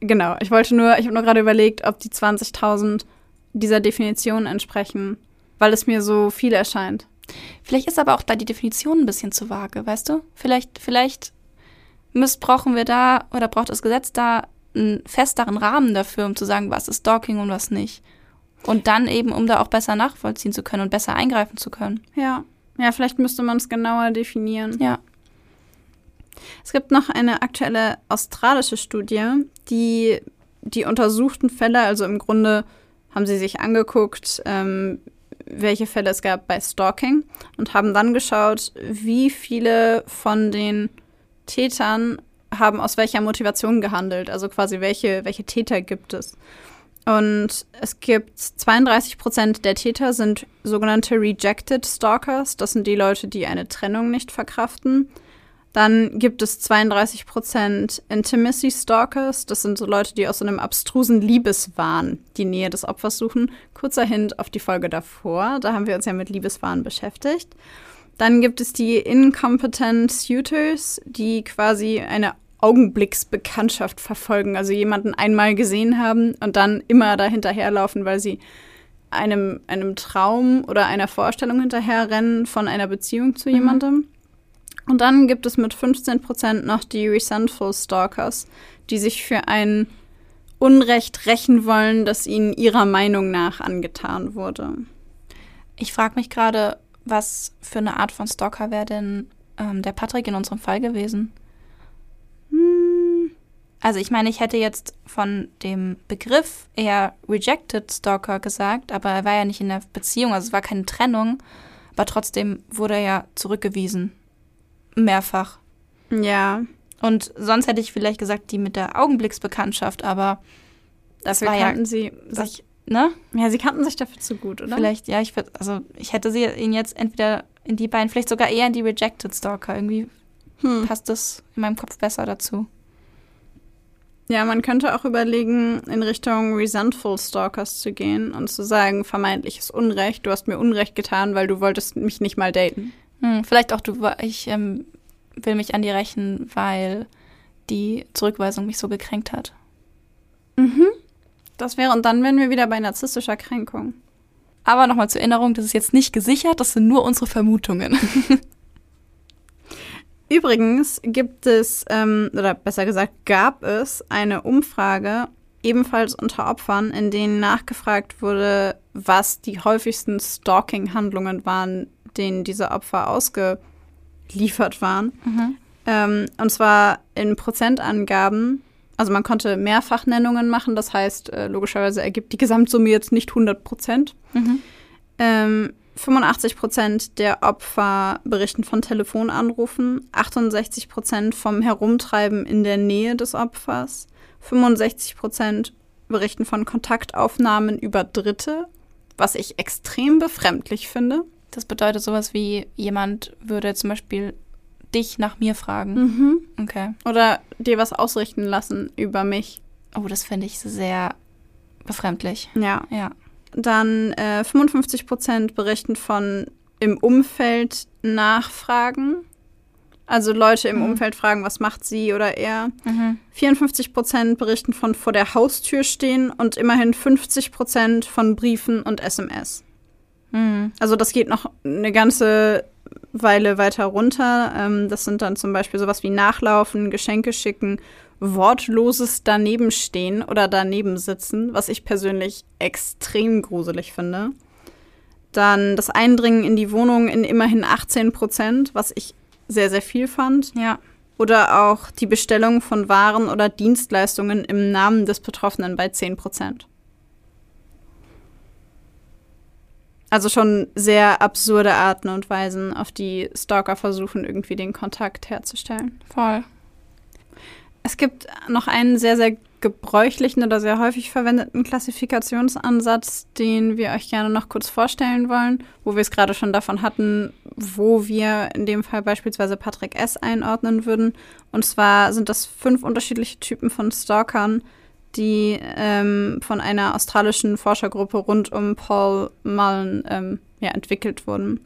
Genau, ich wollte nur, ich habe nur gerade überlegt, ob die 20.000 dieser Definition entsprechen, weil es mir so viel erscheint. Vielleicht ist aber auch da die Definition ein bisschen zu vage, weißt du? Vielleicht, vielleicht missbrauchen wir da oder braucht das Gesetz da einen festeren Rahmen dafür, um zu sagen, was ist Stalking und was nicht. Und dann eben, um da auch besser nachvollziehen zu können und besser eingreifen zu können. Ja. Ja, vielleicht müsste man es genauer definieren. Ja. Es gibt noch eine aktuelle australische Studie, die die untersuchten Fälle, also im Grunde haben sie sich angeguckt, ähm, welche Fälle es gab bei Stalking und haben dann geschaut, wie viele von den Tätern haben aus welcher Motivation gehandelt, also quasi welche, welche Täter gibt es. Und es gibt 32 Prozent der Täter sind sogenannte Rejected Stalkers. Das sind die Leute, die eine Trennung nicht verkraften. Dann gibt es 32% Intimacy Stalkers. Das sind so Leute, die aus so einem abstrusen Liebeswahn die Nähe des Opfers suchen. Kurzer Hint auf die Folge davor. Da haben wir uns ja mit Liebeswahn beschäftigt. Dann gibt es die Incompetent Suitors, die quasi eine Augenblicksbekanntschaft verfolgen. Also jemanden einmal gesehen haben und dann immer dahinterherlaufen, weil sie einem, einem Traum oder einer Vorstellung hinterherrennen von einer Beziehung zu jemandem. Mhm. Und dann gibt es mit 15% noch die Resentful Stalkers, die sich für ein Unrecht rächen wollen, das ihnen ihrer Meinung nach angetan wurde. Ich frage mich gerade, was für eine Art von Stalker wäre denn ähm, der Patrick in unserem Fall gewesen? Hm. Also ich meine, ich hätte jetzt von dem Begriff eher Rejected Stalker gesagt, aber er war ja nicht in der Beziehung, also es war keine Trennung, aber trotzdem wurde er ja zurückgewiesen. Mehrfach. Ja. Und sonst hätte ich vielleicht gesagt, die mit der Augenblicksbekanntschaft, aber das dafür kannten ja, sie sich, ne? Ja, sie kannten sich dafür zu gut, oder? Vielleicht, ja, ich würde, also ich hätte sie ihn jetzt entweder in die beiden, vielleicht sogar eher in die Rejected Stalker. Irgendwie hm. passt das in meinem Kopf besser dazu. Ja, man könnte auch überlegen, in Richtung Resentful Stalkers zu gehen und zu sagen, vermeintliches Unrecht, du hast mir Unrecht getan, weil du wolltest mich nicht mal daten. Hm, vielleicht auch du, ich ähm, will mich an dir rächen, weil die Zurückweisung mich so gekränkt hat. Mhm. Das wäre, und dann wären wir wieder bei narzisstischer Kränkung. Aber nochmal zur Erinnerung, das ist jetzt nicht gesichert, das sind nur unsere Vermutungen. Übrigens gibt es, ähm, oder besser gesagt, gab es eine Umfrage, ebenfalls unter Opfern, in denen nachgefragt wurde, was die häufigsten Stalking-Handlungen waren, denen diese Opfer ausgeliefert waren. Mhm. Ähm, und zwar in Prozentangaben. Also man konnte Mehrfachnennungen machen, das heißt, äh, logischerweise ergibt die Gesamtsumme jetzt nicht 100 Prozent. Mhm. Ähm, 85 Prozent der Opfer berichten von Telefonanrufen, 68 Prozent vom Herumtreiben in der Nähe des Opfers, 65 Prozent berichten von Kontaktaufnahmen über Dritte, was ich extrem befremdlich finde. Das bedeutet sowas wie, jemand würde zum Beispiel dich nach mir fragen. Mhm. Okay. Oder dir was ausrichten lassen über mich. Oh, das finde ich sehr befremdlich. Ja. Ja. Dann äh, 55 Prozent berichten von im Umfeld nachfragen. Also Leute im mhm. Umfeld fragen, was macht sie oder er. Mhm. 54 Prozent berichten von vor der Haustür stehen und immerhin 50 Prozent von Briefen und SMS. Mhm. Also das geht noch eine ganze Weile weiter runter. Ähm, das sind dann zum Beispiel sowas wie Nachlaufen, Geschenke schicken, wortloses Danebenstehen oder daneben sitzen, was ich persönlich extrem gruselig finde. Dann das Eindringen in die Wohnung in immerhin 18 Prozent, was ich sehr, sehr viel fand. Ja. Oder auch die Bestellung von Waren oder Dienstleistungen im Namen des Betroffenen bei 10 Prozent. Also schon sehr absurde Arten und Weisen, auf die Stalker versuchen, irgendwie den Kontakt herzustellen. Voll. Es gibt noch einen sehr, sehr gebräuchlichen oder sehr häufig verwendeten Klassifikationsansatz, den wir euch gerne noch kurz vorstellen wollen, wo wir es gerade schon davon hatten, wo wir in dem Fall beispielsweise Patrick S. einordnen würden. Und zwar sind das fünf unterschiedliche Typen von Stalkern, die ähm, von einer australischen Forschergruppe rund um Paul Mullen ähm, ja, entwickelt wurden.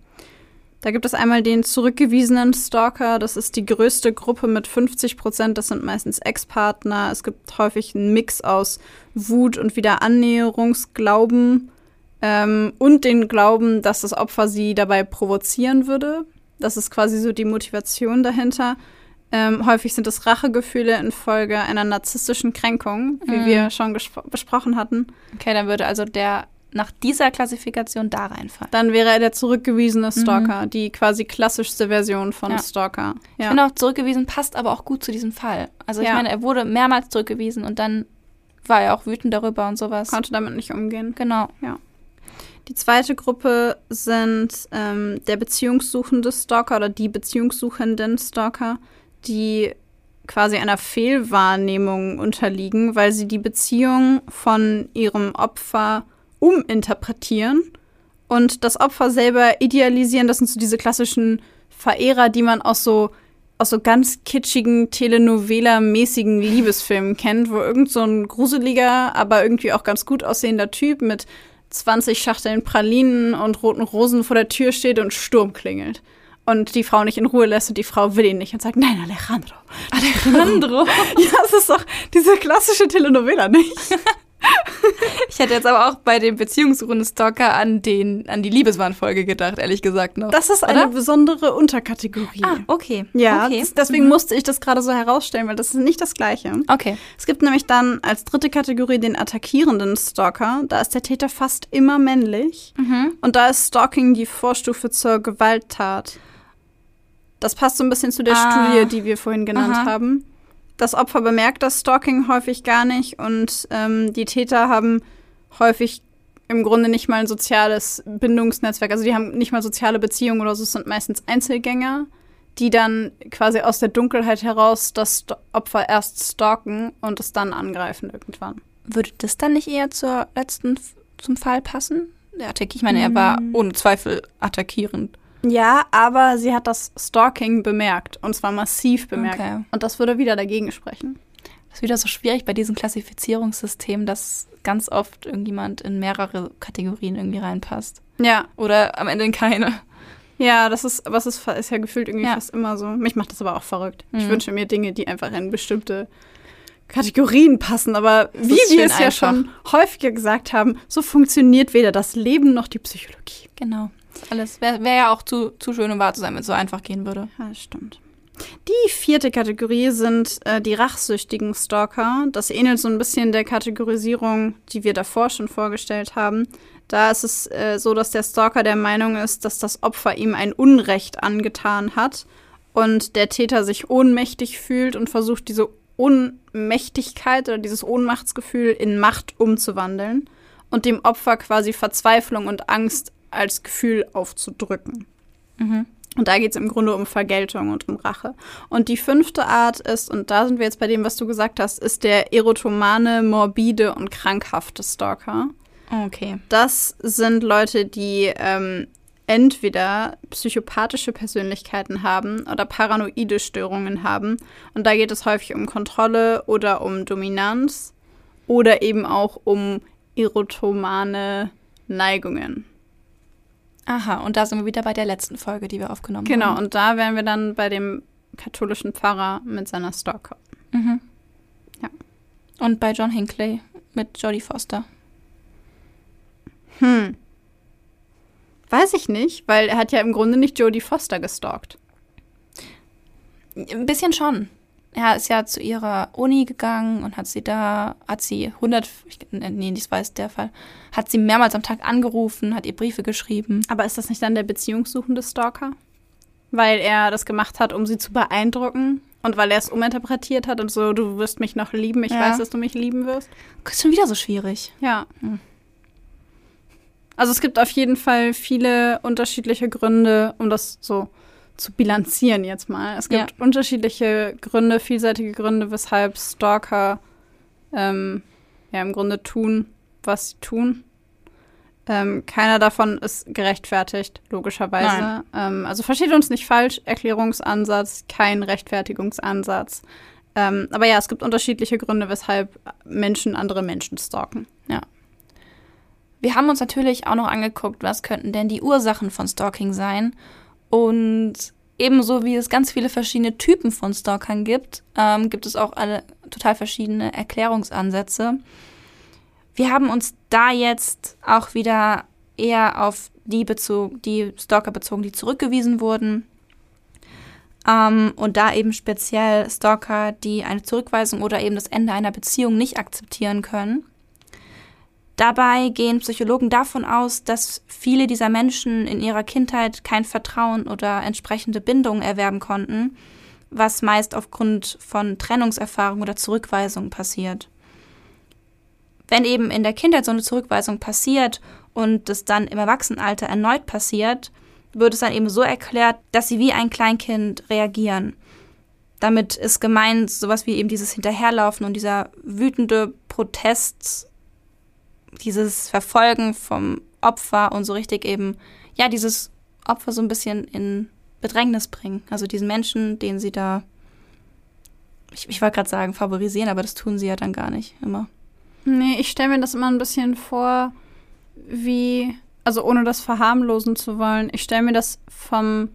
Da gibt es einmal den zurückgewiesenen Stalker, das ist die größte Gruppe mit 50 Prozent, das sind meistens Ex-Partner. Es gibt häufig einen Mix aus Wut und Wiederannäherungsglauben ähm, und den Glauben, dass das Opfer sie dabei provozieren würde. Das ist quasi so die Motivation dahinter. Ähm, häufig sind es Rachegefühle infolge einer narzisstischen Kränkung, wie mhm. wir schon besprochen hatten. Okay, dann würde also der nach dieser Klassifikation da reinfallen. Dann wäre er der zurückgewiesene mhm. Stalker, mhm. die quasi klassischste Version von ja. Stalker. Ja. Ich finde auch zurückgewiesen passt aber auch gut zu diesem Fall. Also ich ja. meine, er wurde mehrmals zurückgewiesen und dann war er auch wütend darüber und sowas. Konnte damit nicht umgehen. Genau. Ja. Die zweite Gruppe sind ähm, der beziehungssuchende Stalker oder die beziehungssuchenden Stalker die quasi einer Fehlwahrnehmung unterliegen, weil sie die Beziehung von ihrem Opfer uminterpretieren und das Opfer selber idealisieren. Das sind so diese klassischen Verehrer, die man aus so aus so ganz kitschigen Telenovela-mäßigen Liebesfilmen kennt, wo irgend so ein gruseliger, aber irgendwie auch ganz gut aussehender Typ mit 20 Schachteln Pralinen und roten Rosen vor der Tür steht und Sturm klingelt. Und die Frau nicht in Ruhe lässt und die Frau will ihn nicht und sagt, nein, Alejandro. Alejandro. ja, das ist doch diese klassische Telenovela, nicht? Ich hätte jetzt aber auch bei dem Beziehungsrunde-Stalker an, den, an die Liebeswahnfolge gedacht, ehrlich gesagt noch. Das ist eine besondere Unterkategorie. Ah, okay. Ja, okay. das, deswegen musste ich das gerade so herausstellen, weil das ist nicht das Gleiche. Okay. Es gibt nämlich dann als dritte Kategorie den attackierenden Stalker. Da ist der Täter fast immer männlich. Und da ist Stalking die Vorstufe zur Gewalttat. Das passt so ein bisschen zu der Ah. Studie, die wir vorhin genannt Aha. haben. Das Opfer bemerkt das Stalking häufig gar nicht und ähm, die Täter haben häufig im Grunde nicht mal ein soziales Bindungsnetzwerk. Also die haben nicht mal soziale Beziehungen oder so, es sind meistens Einzelgänger, die dann quasi aus der Dunkelheit heraus das Opfer erst stalken und es dann angreifen irgendwann. Würde das dann nicht eher zur letzten, zum Fall passen? Der Attack, ich meine, er war ohne Zweifel attackierend. Ja, aber sie hat das Stalking bemerkt und zwar massiv bemerkt. Okay. Und das würde wieder dagegen sprechen. Das ist wieder so schwierig bei diesem Klassifizierungssystem, dass ganz oft irgendjemand in mehrere Kategorien irgendwie reinpasst. Ja, Oder am Ende in keine. ja, das ist, was ist, ist ja gefühlt irgendwie Ja. fast immer so. Mich macht das aber auch verrückt. Ich Mhm. wünsche mir Dinge, die einfach in bestimmte Kategorien passen. Aber wie ist wir es ja einfach. schon häufiger gesagt haben, so funktioniert weder das Leben noch die Psychologie. Genau. Alles wäre wär ja auch zu, zu schön, um wahr zu sein, wenn es so einfach gehen würde. Ja, das stimmt. Die vierte Kategorie sind äh, die rachsüchtigen Stalker. Das ähnelt so ein bisschen der Kategorisierung, die wir davor schon vorgestellt haben. Da ist es äh, so, dass der Stalker der Meinung ist, dass das Opfer ihm ein Unrecht angetan hat und der Täter sich ohnmächtig fühlt und versucht, diese Ohnmächtigkeit oder dieses Ohnmachtsgefühl in Macht umzuwandeln und dem Opfer quasi Verzweiflung und Angst als Gefühl aufzudrücken. Und da geht es im Grunde um Vergeltung und um Rache. Und die fünfte Art ist, und da sind wir jetzt bei dem, was du gesagt hast, ist der erotomane, morbide und krankhafte Stalker. Okay. Das sind Leute, die ähm, entweder psychopathische Persönlichkeiten haben oder paranoide Störungen haben. Und da geht es häufig um Kontrolle oder um Dominanz oder eben auch um erotomane Neigungen. Aha, und da sind wir wieder bei der letzten Folge, die wir aufgenommen Genau, haben. und da wären wir dann bei dem katholischen Pfarrer mit seiner Stalker. Mhm. Ja. Und bei John Hinckley mit Jodie Foster. Hm. Weiß ich nicht, weil er hat ja im Grunde nicht Jodie Foster gestalkt. Ein bisschen schon. Er ist ja zu ihrer Uni gegangen und hat sie da, hat sie 100, ich, nee, das war jetzt der Fall, hat sie mehrmals am Tag angerufen, hat ihr Briefe geschrieben. Aber ist das nicht dann der beziehungssuchende Stalker? Weil er das gemacht hat, um sie zu beeindrucken und weil er es uminterpretiert hat und so, du wirst mich noch lieben, ich Ja. weiß, dass du mich lieben wirst. Das ist schon wieder so schwierig. Ja. Hm. Also es gibt auf jeden Fall viele unterschiedliche Gründe, um das so zu bilanzieren jetzt mal. Es gibt unterschiedliche Gründe, vielseitige Gründe, weshalb Stalker ähm, ja im Grunde tun, was sie tun. Ähm, keiner davon ist gerechtfertigt, logischerweise. Ähm, also versteht uns nicht falsch, Erklärungsansatz, kein Rechtfertigungsansatz. Ähm, aber ja, es gibt unterschiedliche Gründe, weshalb Menschen andere Menschen stalken. Wir haben uns natürlich auch noch angeguckt, was könnten denn die Ursachen von Stalking sein. Und ebenso wie es ganz viele verschiedene Typen von Stalkern gibt, ähm, gibt es auch alle total verschiedene Erklärungsansätze. Wir haben uns da jetzt auch wieder eher auf die, bezog, die Stalker bezogen, die zurückgewiesen wurden. Ähm, und da eben speziell Stalker, die eine Zurückweisung oder eben das Ende einer Beziehung nicht akzeptieren können. Dabei gehen Psychologen davon aus, dass viele dieser Menschen in ihrer Kindheit kein Vertrauen oder entsprechende Bindungen erwerben konnten, was meist aufgrund von Trennungserfahrung oder Zurückweisung passiert. Wenn eben in der Kindheit so eine Zurückweisung passiert und es dann im Erwachsenenalter erneut passiert, wird es dann eben so erklärt, dass sie wie ein Kleinkind reagieren. Damit ist gemeint sowas wie eben dieses Hinterherlaufen und dieser wütende Protest dieses Verfolgen vom Opfer und so richtig eben, ja, dieses Opfer so ein bisschen in Bedrängnis bringen. Also diesen Menschen, den sie da, ich, ich wollte gerade sagen, favorisieren, aber das tun sie ja dann gar nicht immer. Nee, ich stelle mir das immer ein bisschen vor, wie, also ohne das verharmlosen zu wollen, ich stelle mir das vom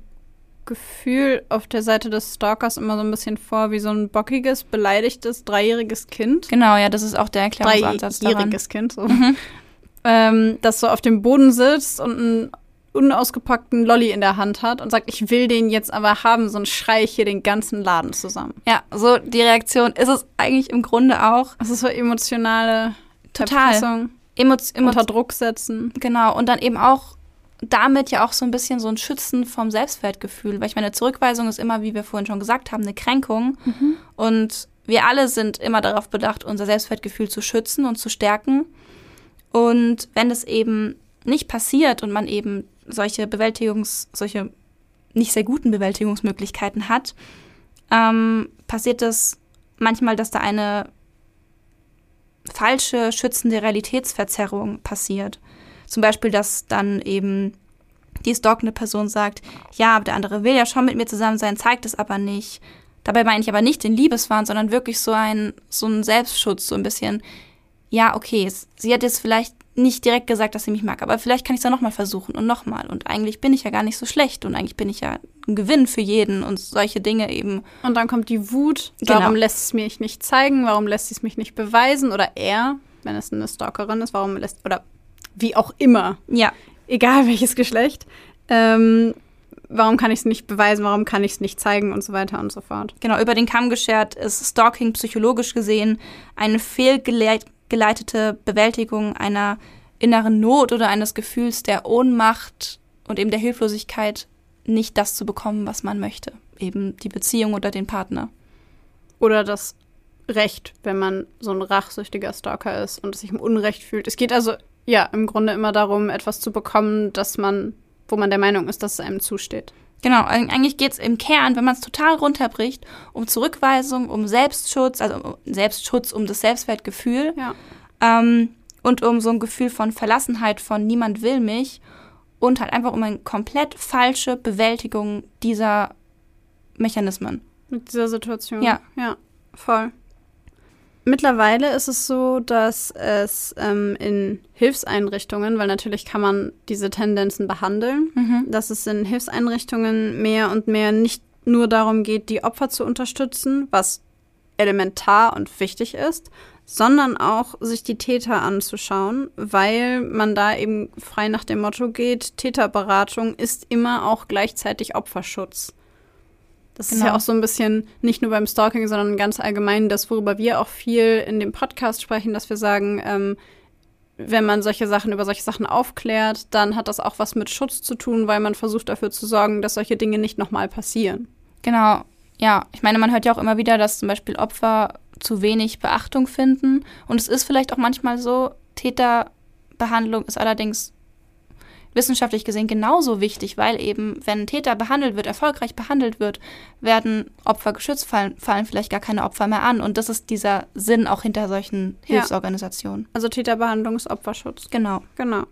Gefühl auf der Seite des Stalkers immer so ein bisschen vor, wie so ein bockiges, beleidigtes, dreijähriges Kind. Genau, ja, das ist auch der Erklärungsansatz daran. Dreijähriges Kind, so. Ähm, das so auf dem Boden sitzt und einen unausgepackten Lolli in der Hand hat und sagt, ich will den jetzt aber haben, sonst schreie ich hier den ganzen Laden zusammen. Ja, so die Reaktion ist es eigentlich im Grunde auch. Das ist so emotionale Total. Emo emo unter Druck setzen. Genau, und dann eben auch damit ja auch so ein bisschen so ein Schützen vom Selbstwertgefühl. Weil ich meine, Zurückweisung ist immer, wie wir vorhin schon gesagt haben, eine Kränkung. Und wir alle sind immer darauf bedacht, unser Selbstwertgefühl zu schützen und zu stärken. Und wenn das eben nicht passiert und man eben solche Bewältigungs-, solche nicht sehr guten Bewältigungsmöglichkeiten hat, ähm, passiert es manchmal, dass da eine falsche, schützende Realitätsverzerrung passiert. Zum Beispiel, dass dann eben die stalkende Person sagt, ja, aber der andere will ja schon mit mir zusammen sein, zeigt es aber nicht. Dabei meine ich aber nicht den Liebeswahn, sondern wirklich so ein, so ein Selbstschutz, so ein bisschen, ja, okay, sie hat jetzt vielleicht nicht direkt gesagt, dass sie mich mag, aber vielleicht kann ich es ja nochmal versuchen und nochmal. Und eigentlich bin ich ja gar nicht so schlecht und eigentlich bin ich ja ein Gewinn für jeden und solche Dinge eben. Und dann kommt die Wut. Genau. Warum lässt es mich nicht zeigen? Warum lässt es mich nicht beweisen? Oder er, wenn es eine Stalkerin ist, warum lässt, oder wie auch immer, Ja, egal welches Geschlecht, ähm, warum kann ich es nicht beweisen? Warum kann ich es nicht zeigen? Und so weiter und so fort. genau, über den Kamm geschert ist Stalking psychologisch gesehen eine fehlgeleitete Bewältigung einer inneren Not oder eines Gefühls der Ohnmacht und eben der Hilflosigkeit, nicht das zu bekommen, was man möchte. Eben die Beziehung oder den Partner. Oder das Recht, wenn man so ein rachsüchtiger Stalker ist und sich im Unrecht fühlt. Es geht also, ja, im Grunde immer darum, etwas zu bekommen, dass man, wo man der Meinung ist, dass es einem zusteht. Genau, eig- eigentlich geht es im Kern, wenn man es total runterbricht, um Zurückweisung, um Selbstschutz, also um Selbstschutz, um das Selbstwertgefühl Ja. ähm, und um so ein Gefühl von Verlassenheit, von niemand will mich und halt einfach um eine komplett falsche Bewältigung dieser Mechanismen. Mit dieser Situation. Ja. Ja, voll. Mittlerweile ist es so, dass es ähm, in Hilfseinrichtungen, weil natürlich kann man diese Tendenzen behandeln, dass es in Hilfseinrichtungen mehr und mehr nicht nur darum geht, die Opfer zu unterstützen, was elementar und wichtig ist, sondern auch sich die Täter anzuschauen, weil man da eben frei nach dem Motto geht, Täterberatung ist immer auch gleichzeitig Opferschutz. Das ist Genau. ja auch so ein bisschen nicht nur beim Stalking, sondern ganz allgemein das, worüber wir auch viel in dem Podcast sprechen, dass wir sagen, ähm, wenn man solche Sachen über solche Sachen aufklärt, dann hat das auch was mit Schutz zu tun, weil man versucht dafür zu sorgen, dass solche Dinge nicht nochmal passieren. Genau, ja. Ich meine, man hört ja auch immer wieder, dass zum Beispiel Opfer zu wenig Beachtung finden. Und es ist vielleicht auch manchmal so, Täterbehandlung ist allerdings wissenschaftlich gesehen genauso wichtig, weil eben, wenn ein Täter behandelt wird, erfolgreich behandelt wird, werden Opfer geschützt, fallen, fallen vielleicht gar keine Opfer mehr an. Und das ist dieser Sinn auch hinter solchen Ja. Hilfsorganisationen. Also Täterbehandlung ist Opferschutz. Genau. Genau.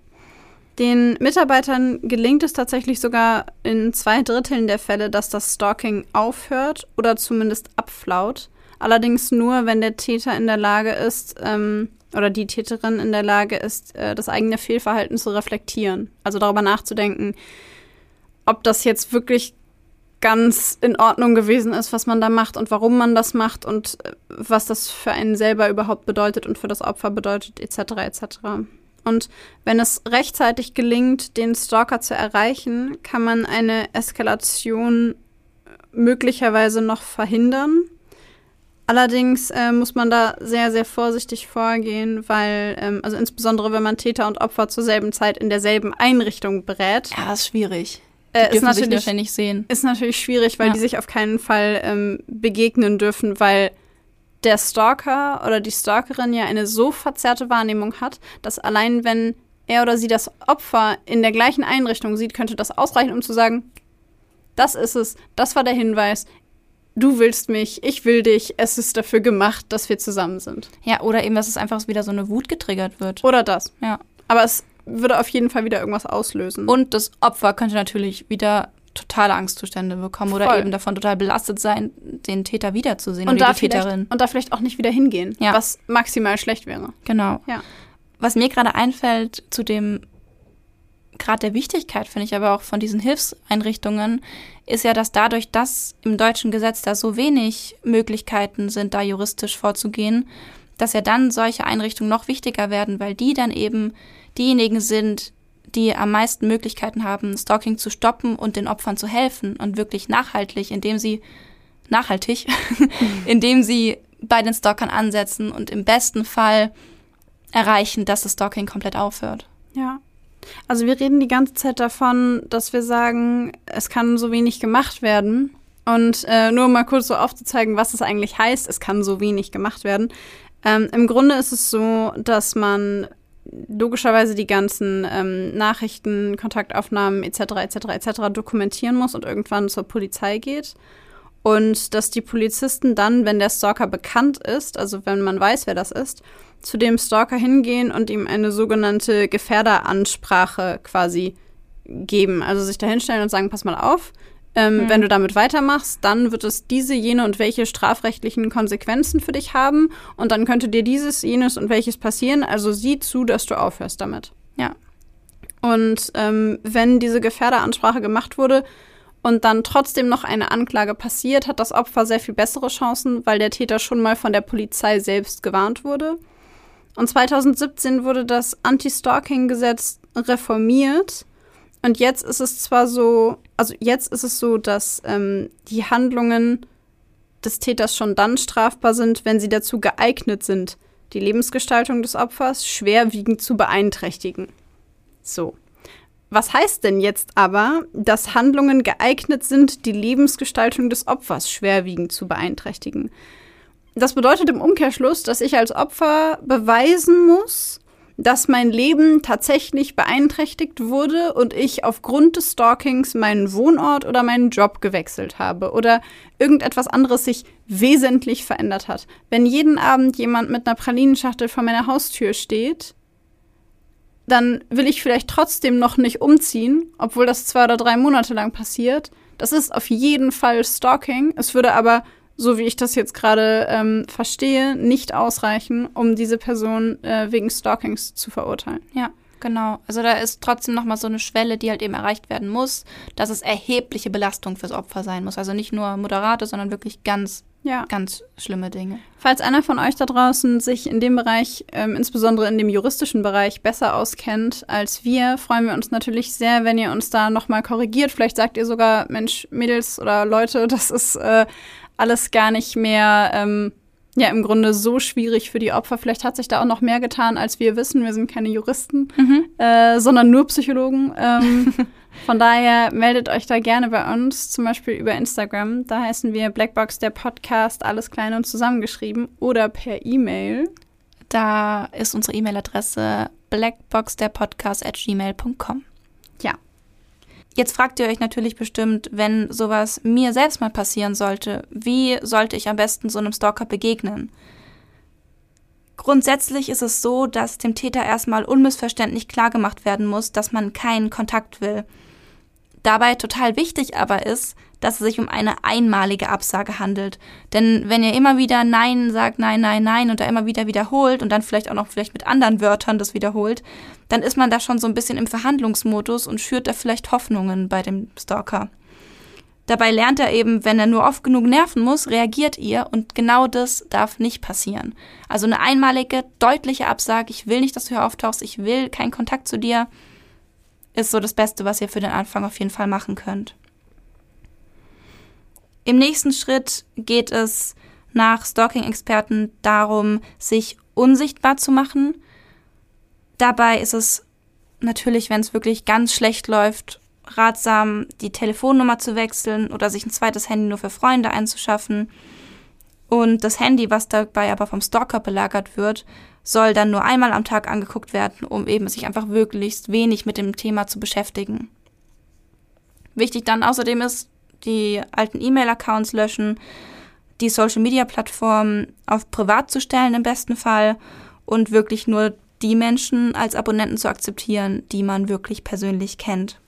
Den Mitarbeitern gelingt es tatsächlich sogar in zwei Dritteln der Fälle, dass das Stalking aufhört oder zumindest abflaut. Allerdings nur, wenn der Täter in der Lage ist, ähm, oder die Täterin in der Lage ist, äh, das eigene Fehlverhalten zu reflektieren. Also darüber nachzudenken, ob das jetzt wirklich ganz in Ordnung gewesen ist, was man da macht und warum man das macht und äh, was das für einen selber überhaupt bedeutet und für das Opfer bedeutet, etc. etc. Und wenn es rechtzeitig gelingt, den Stalker zu erreichen, kann man eine Eskalation möglicherweise noch verhindern. Allerdings äh, muss man da sehr, sehr vorsichtig vorgehen, weil, ähm, also insbesondere wenn man Täter und Opfer zur selben Zeit in derselben Einrichtung berät, Ja, ist schwierig. äh, ist, Dürfen sich natürlich, wahrscheinlich sehen. ist natürlich schwierig, weil Ja. die sich auf keinen Fall ähm, begegnen dürfen, weil der Stalker oder die Stalkerin ja eine so verzerrte Wahrnehmung hat, dass allein wenn er oder sie das Opfer in der gleichen Einrichtung sieht, könnte das ausreichen, um zu sagen, das ist es, das war der Hinweis, du willst mich, ich will dich, es ist dafür gemacht, dass wir zusammen sind. Ja, oder eben, dass es einfach wieder so eine Wut getriggert wird. Oder das. Ja. Aber es würde auf jeden Fall wieder irgendwas auslösen. Und das Opfer könnte natürlich wieder totale Angstzustände bekommen oder Voll. eben davon total belastet sein, den Täter wiederzusehen Und oder da, die vielleicht, Täterin. und da vielleicht auch nicht wieder hingehen, Ja. was maximal schlecht wäre. Genau. Ja. Was mir gerade einfällt zu dem Grad der Wichtigkeit, finde ich aber auch von diesen Hilfseinrichtungen, ist ja, dass dadurch, dass im deutschen Gesetz da so wenig Möglichkeiten sind, da juristisch vorzugehen, dass ja dann solche Einrichtungen noch wichtiger werden, weil die dann eben diejenigen sind, die am meisten Möglichkeiten haben, Stalking zu stoppen und den Opfern zu helfen und wirklich nachhaltig, indem sie nachhaltig, indem sie bei den Stalkern ansetzen und im besten Fall erreichen, dass das Stalking komplett aufhört. Ja. Also wir reden die ganze Zeit davon, dass wir sagen, es kann so wenig gemacht werden. Und äh, nur um mal kurz so aufzuzeigen, was es eigentlich heißt, es kann so wenig gemacht werden. Ähm, Im Grunde ist es so, dass man logischerweise die ganzen ähm, Nachrichten, Kontaktaufnahmen etc. etc. etc. dokumentieren muss und irgendwann zur Polizei geht. Und dass die Polizisten dann, wenn der Stalker bekannt ist, also wenn man weiß, wer das ist, zu dem Stalker hingehen und ihm eine sogenannte Gefährderansprache quasi geben. Also sich da hinstellen und sagen, pass mal auf, ähm, wenn du damit weitermachst, dann wird es diese, jene und welche strafrechtlichen Konsequenzen für dich haben und dann könnte dir dieses, jenes und welches passieren. Also sieh zu, dass du aufhörst damit. Ja. Und ähm, wenn diese Gefährderansprache gemacht wurde und dann trotzdem noch eine Anklage passiert, hat das Opfer sehr viel bessere Chancen, weil der Täter schon mal von der Polizei selbst gewarnt wurde. Und 2017 wurde das Anti-Stalking-Gesetz reformiert. Und jetzt ist es zwar so, also jetzt ist es so, dass ähm, die Handlungen des Täters schon dann strafbar sind, wenn sie dazu geeignet sind, die Lebensgestaltung des Opfers schwerwiegend zu beeinträchtigen. So. Was heißt denn jetzt aber, dass Handlungen geeignet sind, die Lebensgestaltung des Opfers schwerwiegend zu beeinträchtigen? Das bedeutet im Umkehrschluss, dass ich als Opfer beweisen muss, dass mein Leben tatsächlich beeinträchtigt wurde und ich aufgrund des Stalkings meinen Wohnort oder meinen Job gewechselt habe oder irgendetwas anderes sich wesentlich verändert hat. Wenn jeden Abend jemand mit einer Pralinenschachtel vor meiner Haustür steht, dann will ich vielleicht trotzdem noch nicht umziehen, obwohl das zwei oder drei Monate lang passiert. Das ist auf jeden Fall Stalking. Es würde aber, so wie ich das jetzt gerade ähm, verstehe, nicht ausreichen, um diese Person äh, wegen Stalkings zu verurteilen. Ja, genau. Also da ist trotzdem nochmal so eine Schwelle, die halt eben erreicht werden muss, dass es erhebliche Belastung fürs Opfer sein muss. Also nicht nur moderate, sondern wirklich ganz, Ja. ganz schlimme Dinge. Falls einer von euch da draußen sich in dem Bereich, ähm, insbesondere in dem juristischen Bereich, besser auskennt als wir, freuen wir uns natürlich sehr, wenn ihr uns da nochmal korrigiert. Vielleicht sagt ihr sogar, Mensch, Mädels oder Leute, das ist äh, alles gar nicht mehr, ähm, ja, im Grunde so schwierig für die Opfer. Vielleicht hat sich da auch noch mehr getan, als wir wissen. Wir sind keine Juristen, äh, sondern nur Psychologen. Ähm, von daher meldet euch da gerne bei uns, zum Beispiel über Instagram. Da heißen wir Blackbox der Podcast, alles klein und zusammengeschrieben oder per E-Mail. Da ist unsere E-Mail-Adresse blackboxderpodcast.gmail.com. Ja. Jetzt fragt ihr euch natürlich bestimmt, wenn sowas mir selbst mal passieren sollte, wie sollte ich am besten so einem Stalker begegnen? Grundsätzlich ist es so, dass dem Täter erstmal unmissverständlich klargemacht werden muss, dass man keinen Kontakt will. Dabei total wichtig aber ist, dass es sich um eine einmalige Absage handelt. Denn wenn ihr immer wieder Nein sagt, Nein, Nein, Nein und da immer wieder wiederholt und dann vielleicht auch noch vielleicht mit anderen Wörtern das wiederholt, dann ist man da schon so ein bisschen im Verhandlungsmodus und schürt da vielleicht Hoffnungen bei dem Stalker. Dabei lernt er eben, wenn er nur oft genug nerven muss, reagiert ihr und genau das darf nicht passieren. Also eine einmalige, deutliche Absage, ich will nicht, dass du hier auftauchst, ich will keinen Kontakt zu dir, ist so das Beste, was ihr für den Anfang auf jeden Fall machen könnt. Im nächsten Schritt geht es nach Stalking-Experten darum, sich unsichtbar zu machen. Dabei ist es natürlich, wenn es wirklich ganz schlecht läuft, ratsam, die Telefonnummer zu wechseln oder sich ein zweites Handy nur für Freunde einzuschaffen. Und das Handy, was dabei aber vom Stalker belagert wird, soll dann nur einmal am Tag angeguckt werden, um eben sich einfach möglichst wenig mit dem Thema zu beschäftigen. Wichtig dann außerdem ist, die alten E-Mail-Accounts löschen, die Social-Media-Plattformen auf privat zu stellen im besten Fall und wirklich nur die Menschen als Abonnenten zu akzeptieren, die man wirklich persönlich kennt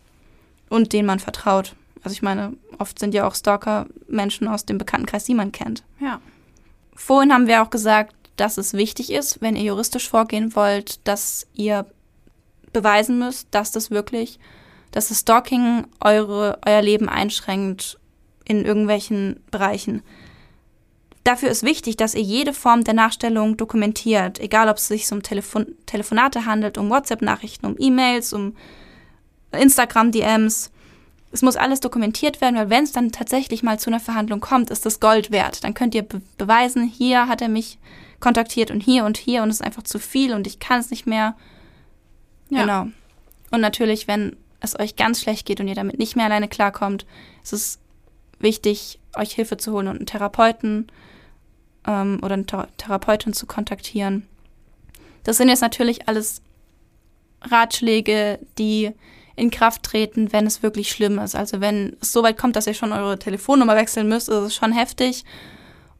und denen man vertraut. Also ich meine, oft sind ja auch Stalker Menschen aus dem Bekanntenkreis, die man kennt. Ja. Vorhin haben wir auch gesagt, dass es wichtig ist, wenn ihr juristisch vorgehen wollt, dass ihr beweisen müsst, dass das wirklich, dass das Stalking eure, euer Leben einschränkt in irgendwelchen Bereichen. Dafür ist wichtig, dass ihr jede Form der Nachstellung dokumentiert, egal ob es sich um Telefon Telefonate handelt, um WhatsApp-Nachrichten, um E-Mails, um Instagram-DMs. Es muss alles dokumentiert werden, weil wenn es dann tatsächlich mal zu einer Verhandlung kommt, ist das Gold wert. Dann könnt ihr be beweisen, hier hat er mich kontaktiert und hier und hier und es ist einfach zu viel und ich kann es nicht mehr. Ja. Genau. Und natürlich, wenn es euch ganz schlecht geht und ihr damit nicht mehr alleine klarkommt, ist es wichtig, euch Hilfe zu holen und einen Therapeuten ähm, oder eine Thera Therapeutin zu kontaktieren. Das sind jetzt natürlich alles Ratschläge, die in Kraft treten, wenn es wirklich schlimm ist. Also wenn es so weit kommt, dass ihr schon eure Telefonnummer wechseln müsst, ist es schon heftig.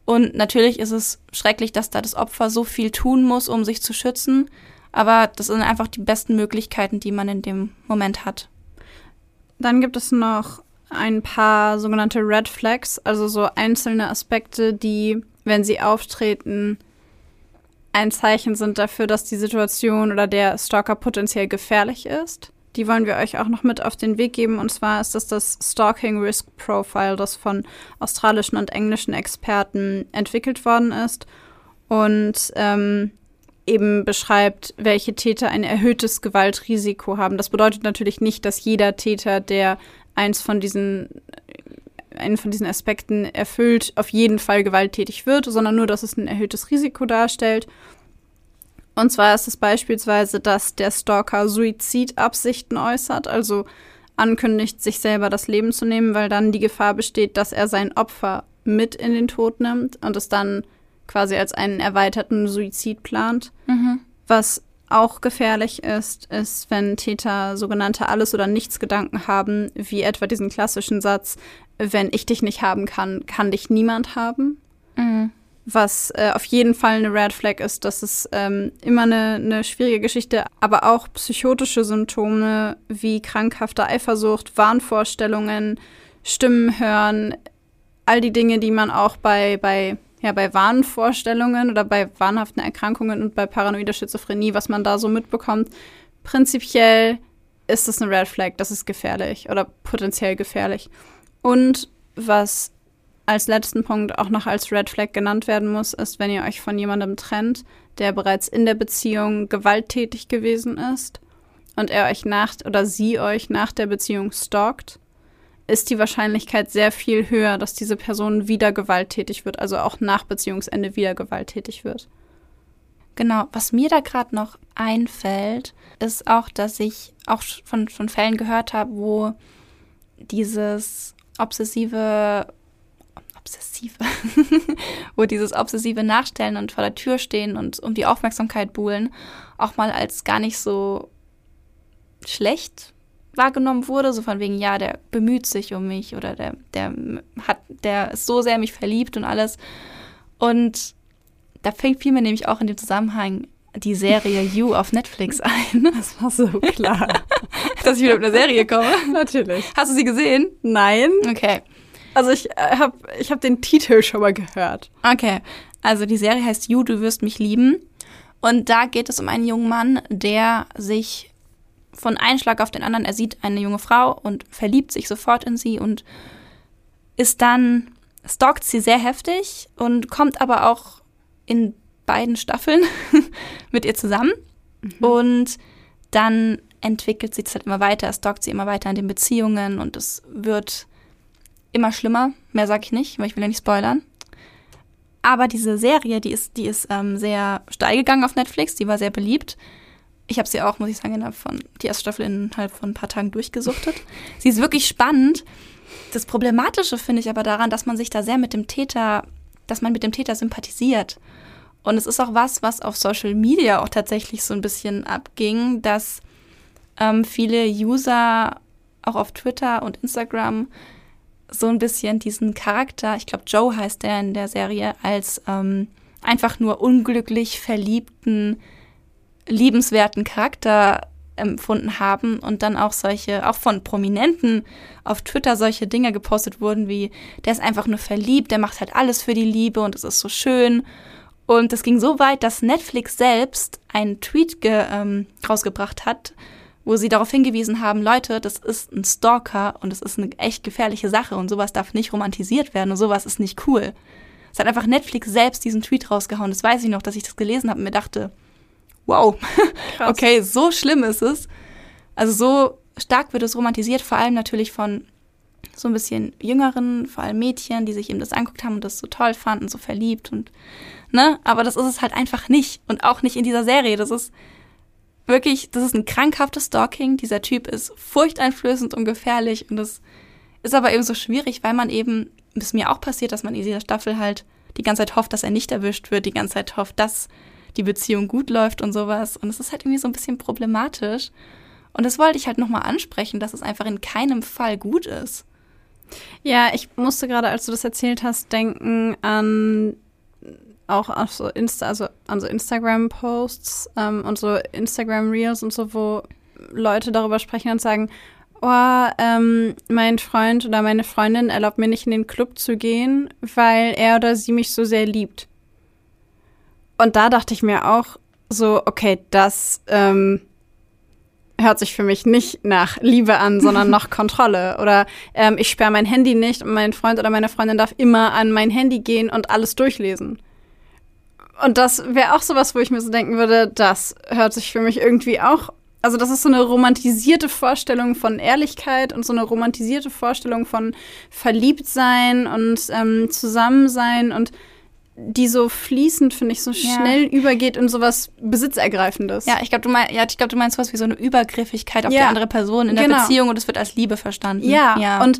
Und natürlich ist es schrecklich, dass da das Opfer so viel tun muss, um sich zu schützen. Aber das sind einfach die besten Möglichkeiten, die man in dem Moment hat. Dann gibt es noch ein paar sogenannte Red Flags, also so einzelne Aspekte, die, wenn sie auftreten, ein Zeichen sind dafür, dass die Situation oder der Stalker potenziell gefährlich ist. Die wollen wir euch auch noch mit auf den Weg geben. Und zwar ist das das Stalking Risk Profile, das von australischen und englischen Experten entwickelt worden ist und ähm, eben beschreibt, welche Täter ein erhöhtes Gewaltrisiko haben. Das bedeutet natürlich nicht, dass jeder Täter, der eins von diesen einen von diesen Aspekten erfüllt, auf jeden Fall gewalttätig wird, sondern nur, dass es ein erhöhtes Risiko darstellt. Und zwar ist es beispielsweise, dass der Stalker Suizidabsichten äußert, also ankündigt, sich selber das Leben zu nehmen, weil dann die Gefahr besteht, dass er sein Opfer mit in den Tod nimmt und es dann quasi als einen erweiterten Suizid plant. Mhm. Was auch gefährlich ist, ist, wenn Täter sogenannte Alles- oder Nichts-Gedanken haben, wie etwa diesen klassischen Satz, wenn ich dich nicht haben kann, kann dich niemand haben. Mhm. Was äh, auf jeden Fall eine Red Flag ist, das ist ähm, immer eine, eine schwierige Geschichte, aber auch psychotische Symptome wie krankhafte Eifersucht, Wahnvorstellungen, Stimmen hören, all die Dinge, die man auch bei, bei ja, bei Wahnvorstellungen oder bei wahnhaften Erkrankungen und bei paranoider Schizophrenie, was man da so mitbekommt, prinzipiell ist das eine Red Flag, das ist gefährlich oder potenziell gefährlich. Und was als letzten Punkt auch noch als Red Flag genannt werden muss, ist, wenn ihr euch von jemandem trennt, der bereits in der Beziehung gewalttätig gewesen ist und er euch nach oder sie euch nach der Beziehung stalkt ist die Wahrscheinlichkeit sehr viel höher, dass diese Person wieder gewalttätig wird, also auch nach Beziehungsende wieder gewalttätig wird. Genau, was mir da gerade noch einfällt, ist auch, dass ich auch von, von Fällen gehört habe, wo dieses obsessive, obsessive, wo dieses obsessive Nachstellen und vor der Tür stehen und um die Aufmerksamkeit buhlen, auch mal als gar nicht so schlecht wahrgenommen wurde, so von wegen, ja, der bemüht sich um mich oder der, der hat, der ist so sehr mich verliebt und alles. Und da fängt fiel mir nämlich auch in dem Zusammenhang die Serie You auf Netflix ein. Das war so klar. Dass ich wieder mit einer Serie komme. Natürlich. Hast du sie gesehen? Nein. Okay. Also ich äh, habe ich hab den Titel schon mal gehört. Okay. Also die Serie heißt You, du wirst mich lieben. Und da geht es um einen jungen Mann, der sich von einem Schlag auf den anderen, er sieht eine junge Frau und verliebt sich sofort in sie und ist dann, stalkt sie sehr heftig und kommt aber auch in beiden Staffeln mit ihr zusammen. Mhm. Und dann entwickelt sich das halt immer weiter, er stalkt sie immer weiter in den Beziehungen und es wird immer schlimmer. Mehr sage ich nicht, weil ich will ja nicht spoilern. Aber diese Serie, die ist, die ist ähm, sehr steil gegangen auf Netflix, die war sehr beliebt. Ich habe sie auch, muss ich sagen, innerhalb von die erste Staffel innerhalb von ein paar Tagen durchgesuchtet. sie ist wirklich spannend. Das Problematische finde ich aber daran, dass man sich da sehr mit dem Täter, dass man mit dem Täter sympathisiert. Und es ist auch was, was auf Social Media auch tatsächlich so ein bisschen abging, dass ähm, viele User auch auf Twitter und Instagram so ein bisschen diesen Charakter, ich glaube Joe heißt der in der Serie, als ähm, einfach nur unglücklich verliebten liebenswerten Charakter empfunden haben und dann auch solche, auch von Prominenten auf Twitter solche Dinge gepostet wurden wie, der ist einfach nur verliebt, der macht halt alles für die Liebe und es ist so schön. Und es ging so weit, dass Netflix selbst einen Tweet ähm, rausgebracht hat, wo sie darauf hingewiesen haben, Leute, das ist ein Stalker und es ist eine echt gefährliche Sache und sowas darf nicht romantisiert werden und sowas ist nicht cool. Es hat einfach Netflix selbst diesen Tweet rausgehauen. Das weiß ich noch, dass ich das gelesen habe und mir dachte, wow, okay, so schlimm ist es. Also so stark wird es romantisiert, vor allem natürlich von so ein bisschen jüngeren, vor allem Mädchen, die sich eben das anguckt haben und das so toll fanden, so verliebt und ne, aber das ist es halt einfach nicht und auch nicht in dieser Serie. Das ist wirklich, das ist ein krankhaftes Stalking. Dieser Typ ist furchteinflößend und gefährlich und das ist aber eben so schwierig, weil man eben ist mir auch passiert, dass man in dieser Staffel halt die ganze Zeit hofft, dass er nicht erwischt wird, die ganze Zeit hofft, dass die Beziehung gut läuft und sowas. Und es ist halt irgendwie so ein bisschen problematisch. Und das wollte ich halt nochmal ansprechen, dass es einfach in keinem Fall gut ist. Ja, ich musste gerade, als du das erzählt hast, denken an auch auf so Insta, also an so Instagram-Posts ähm, und so Instagram-Reels und so, wo Leute darüber sprechen und sagen, oh, ähm, mein Freund oder meine Freundin erlaubt mir nicht in den Club zu gehen, weil er oder sie mich so sehr liebt. Und da dachte ich mir auch so, okay, das ähm, hört sich für mich nicht nach Liebe an, sondern nach Kontrolle. Oder ähm, ich sperre mein Handy nicht und mein Freund oder meine Freundin darf immer an mein Handy gehen und alles durchlesen. Und das wäre auch sowas, wo ich mir so denken würde, das hört sich für mich irgendwie auch also das ist so eine romantisierte Vorstellung von Ehrlichkeit und so eine romantisierte Vorstellung von Verliebtsein und ähm, Zusammensein und die so fließend, finde ich, so ja. schnell übergeht in sowas Besitzergreifendes. Ja, ich glaube, du, mein, ja, glaub, du meinst was wie so eine Übergriffigkeit auf ja. die andere Person in der genau. Beziehung und es wird als Liebe verstanden. Ja, ja. und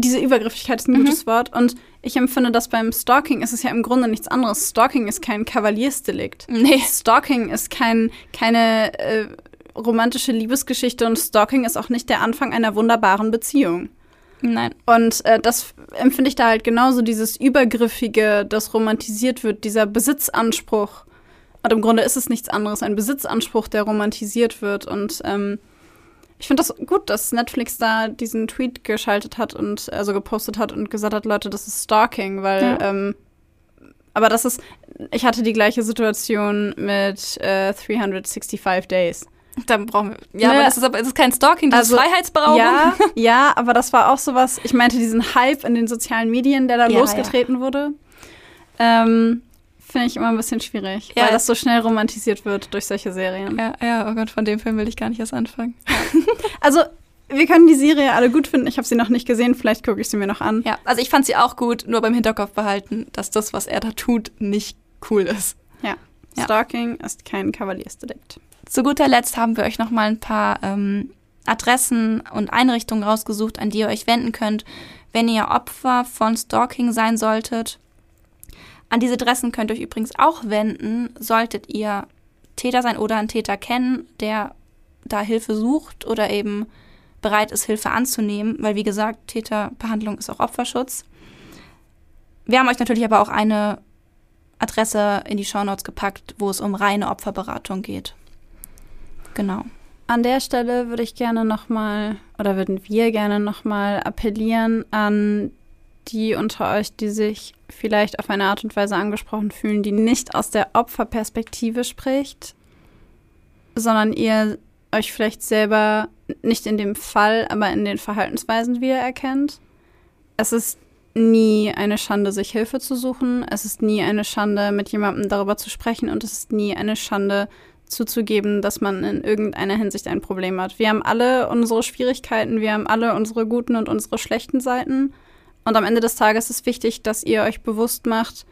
diese Übergriffigkeit ist ein mhm. gutes Wort. Und ich empfinde, dass beim Stalking ist es ja im Grunde nichts anderes. Stalking ist kein Kavaliersdelikt. Nee. Stalking ist kein, keine äh, romantische Liebesgeschichte und Stalking ist auch nicht der Anfang einer wunderbaren Beziehung. Nein. Und äh, das empfinde ich da halt genauso, dieses Übergriffige, das romantisiert wird, dieser Besitzanspruch. Und im Grunde ist es nichts anderes, ein Besitzanspruch, der romantisiert wird. Und ähm, ich finde das gut, dass Netflix da diesen Tweet geschaltet hat und also gepostet hat und gesagt hat, Leute, das ist Stalking, weil ja. ähm, aber das ist, ich hatte die gleiche Situation mit äh, 365 Days. Dann brauchen wir. Ja, ne, aber das ist, aber, das ist kein Stalking, das also, ist Freiheitsberaubung. Ja, ja, aber das war auch sowas. Ich meinte diesen Hype in den sozialen Medien, der da ja, losgetreten ja. wurde. Ähm, Finde ich immer ein bisschen schwierig, ja. weil das so schnell romantisiert wird durch solche Serien. Ja, ja, oh Gott, von dem Film will ich gar nicht erst anfangen. also, wir können die Serie alle gut finden. Ich habe sie noch nicht gesehen, vielleicht gucke ich sie mir noch an. Ja, also ich fand sie auch gut, nur beim Hinterkopf behalten, dass das, was er da tut, nicht cool ist. Ja. Stalking ist kein Kavaliersdelikt. Zu guter Letzt haben wir euch noch mal ein paar ähm, Adressen und Einrichtungen rausgesucht, an die ihr euch wenden könnt, wenn ihr Opfer von Stalking sein solltet. An diese Adressen könnt ihr euch übrigens auch wenden, solltet ihr Täter sein oder einen Täter kennen, der da Hilfe sucht oder eben bereit ist, Hilfe anzunehmen, weil wie gesagt, Täterbehandlung ist auch Opferschutz. Wir haben euch natürlich aber auch eine Adresse in die Shownotes gepackt, wo es um reine Opferberatung geht. Genau. An der Stelle würde ich gerne nochmal, oder würden wir gerne nochmal appellieren an die unter euch, die sich vielleicht auf eine Art und Weise angesprochen fühlen, die nicht aus der Opferperspektive spricht, sondern ihr euch vielleicht selber nicht in dem Fall, aber in den Verhaltensweisen wiedererkennt. Es ist nie eine Schande, sich Hilfe zu suchen. Es ist nie eine Schande, mit jemandem darüber zu sprechen. Und es ist nie eine Schande, zuzugeben, dass man in irgendeiner Hinsicht ein Problem hat. Wir haben alle unsere Schwierigkeiten, wir haben alle unsere guten und unsere schlechten Seiten. Und am Ende des Tages ist wichtig, dass ihr euch bewusst macht,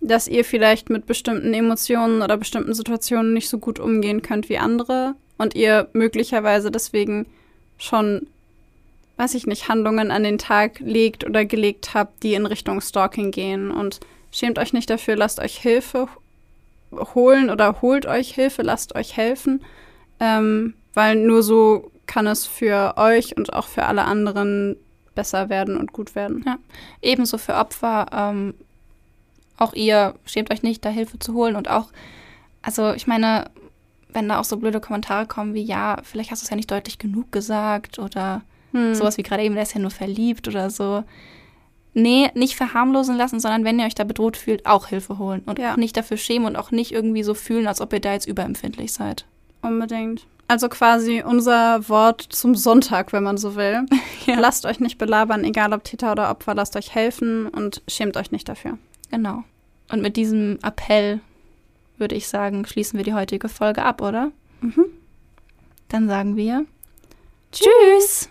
dass ihr vielleicht mit bestimmten Emotionen oder bestimmten Situationen nicht so gut umgehen könnt wie andere und ihr möglicherweise deswegen schon, weiß ich nicht, Handlungen an den Tag legt oder gelegt habt, die in Richtung Stalking gehen. Und schämt euch nicht dafür, lasst euch Hilfe holen oder holt euch Hilfe, lasst euch helfen, ähm, weil nur so kann es für euch und auch für alle anderen besser werden und gut werden. Ja. Ebenso für Opfer. Ähm, auch ihr schämt euch nicht, da Hilfe zu holen und auch, also ich meine, wenn da auch so blöde Kommentare kommen wie, ja, vielleicht hast du es ja nicht deutlich genug gesagt oder Hm. sowas wie gerade eben, der ist ja nur verliebt oder so. Nee, nicht verharmlosen lassen, sondern wenn ihr euch da bedroht fühlt, auch Hilfe holen und Ja. auch nicht dafür schämen und auch nicht irgendwie so fühlen, als ob ihr da jetzt überempfindlich seid. Unbedingt. Also quasi unser Wort zum Sonntag, wenn man so will. Ja. Lasst euch nicht belabern, egal ob Täter oder Opfer, lasst euch helfen und schämt euch nicht dafür. Genau. Und mit diesem Appell würde ich sagen, schließen wir die heutige Folge ab, oder? Mhm. Dann sagen wir Tschüss!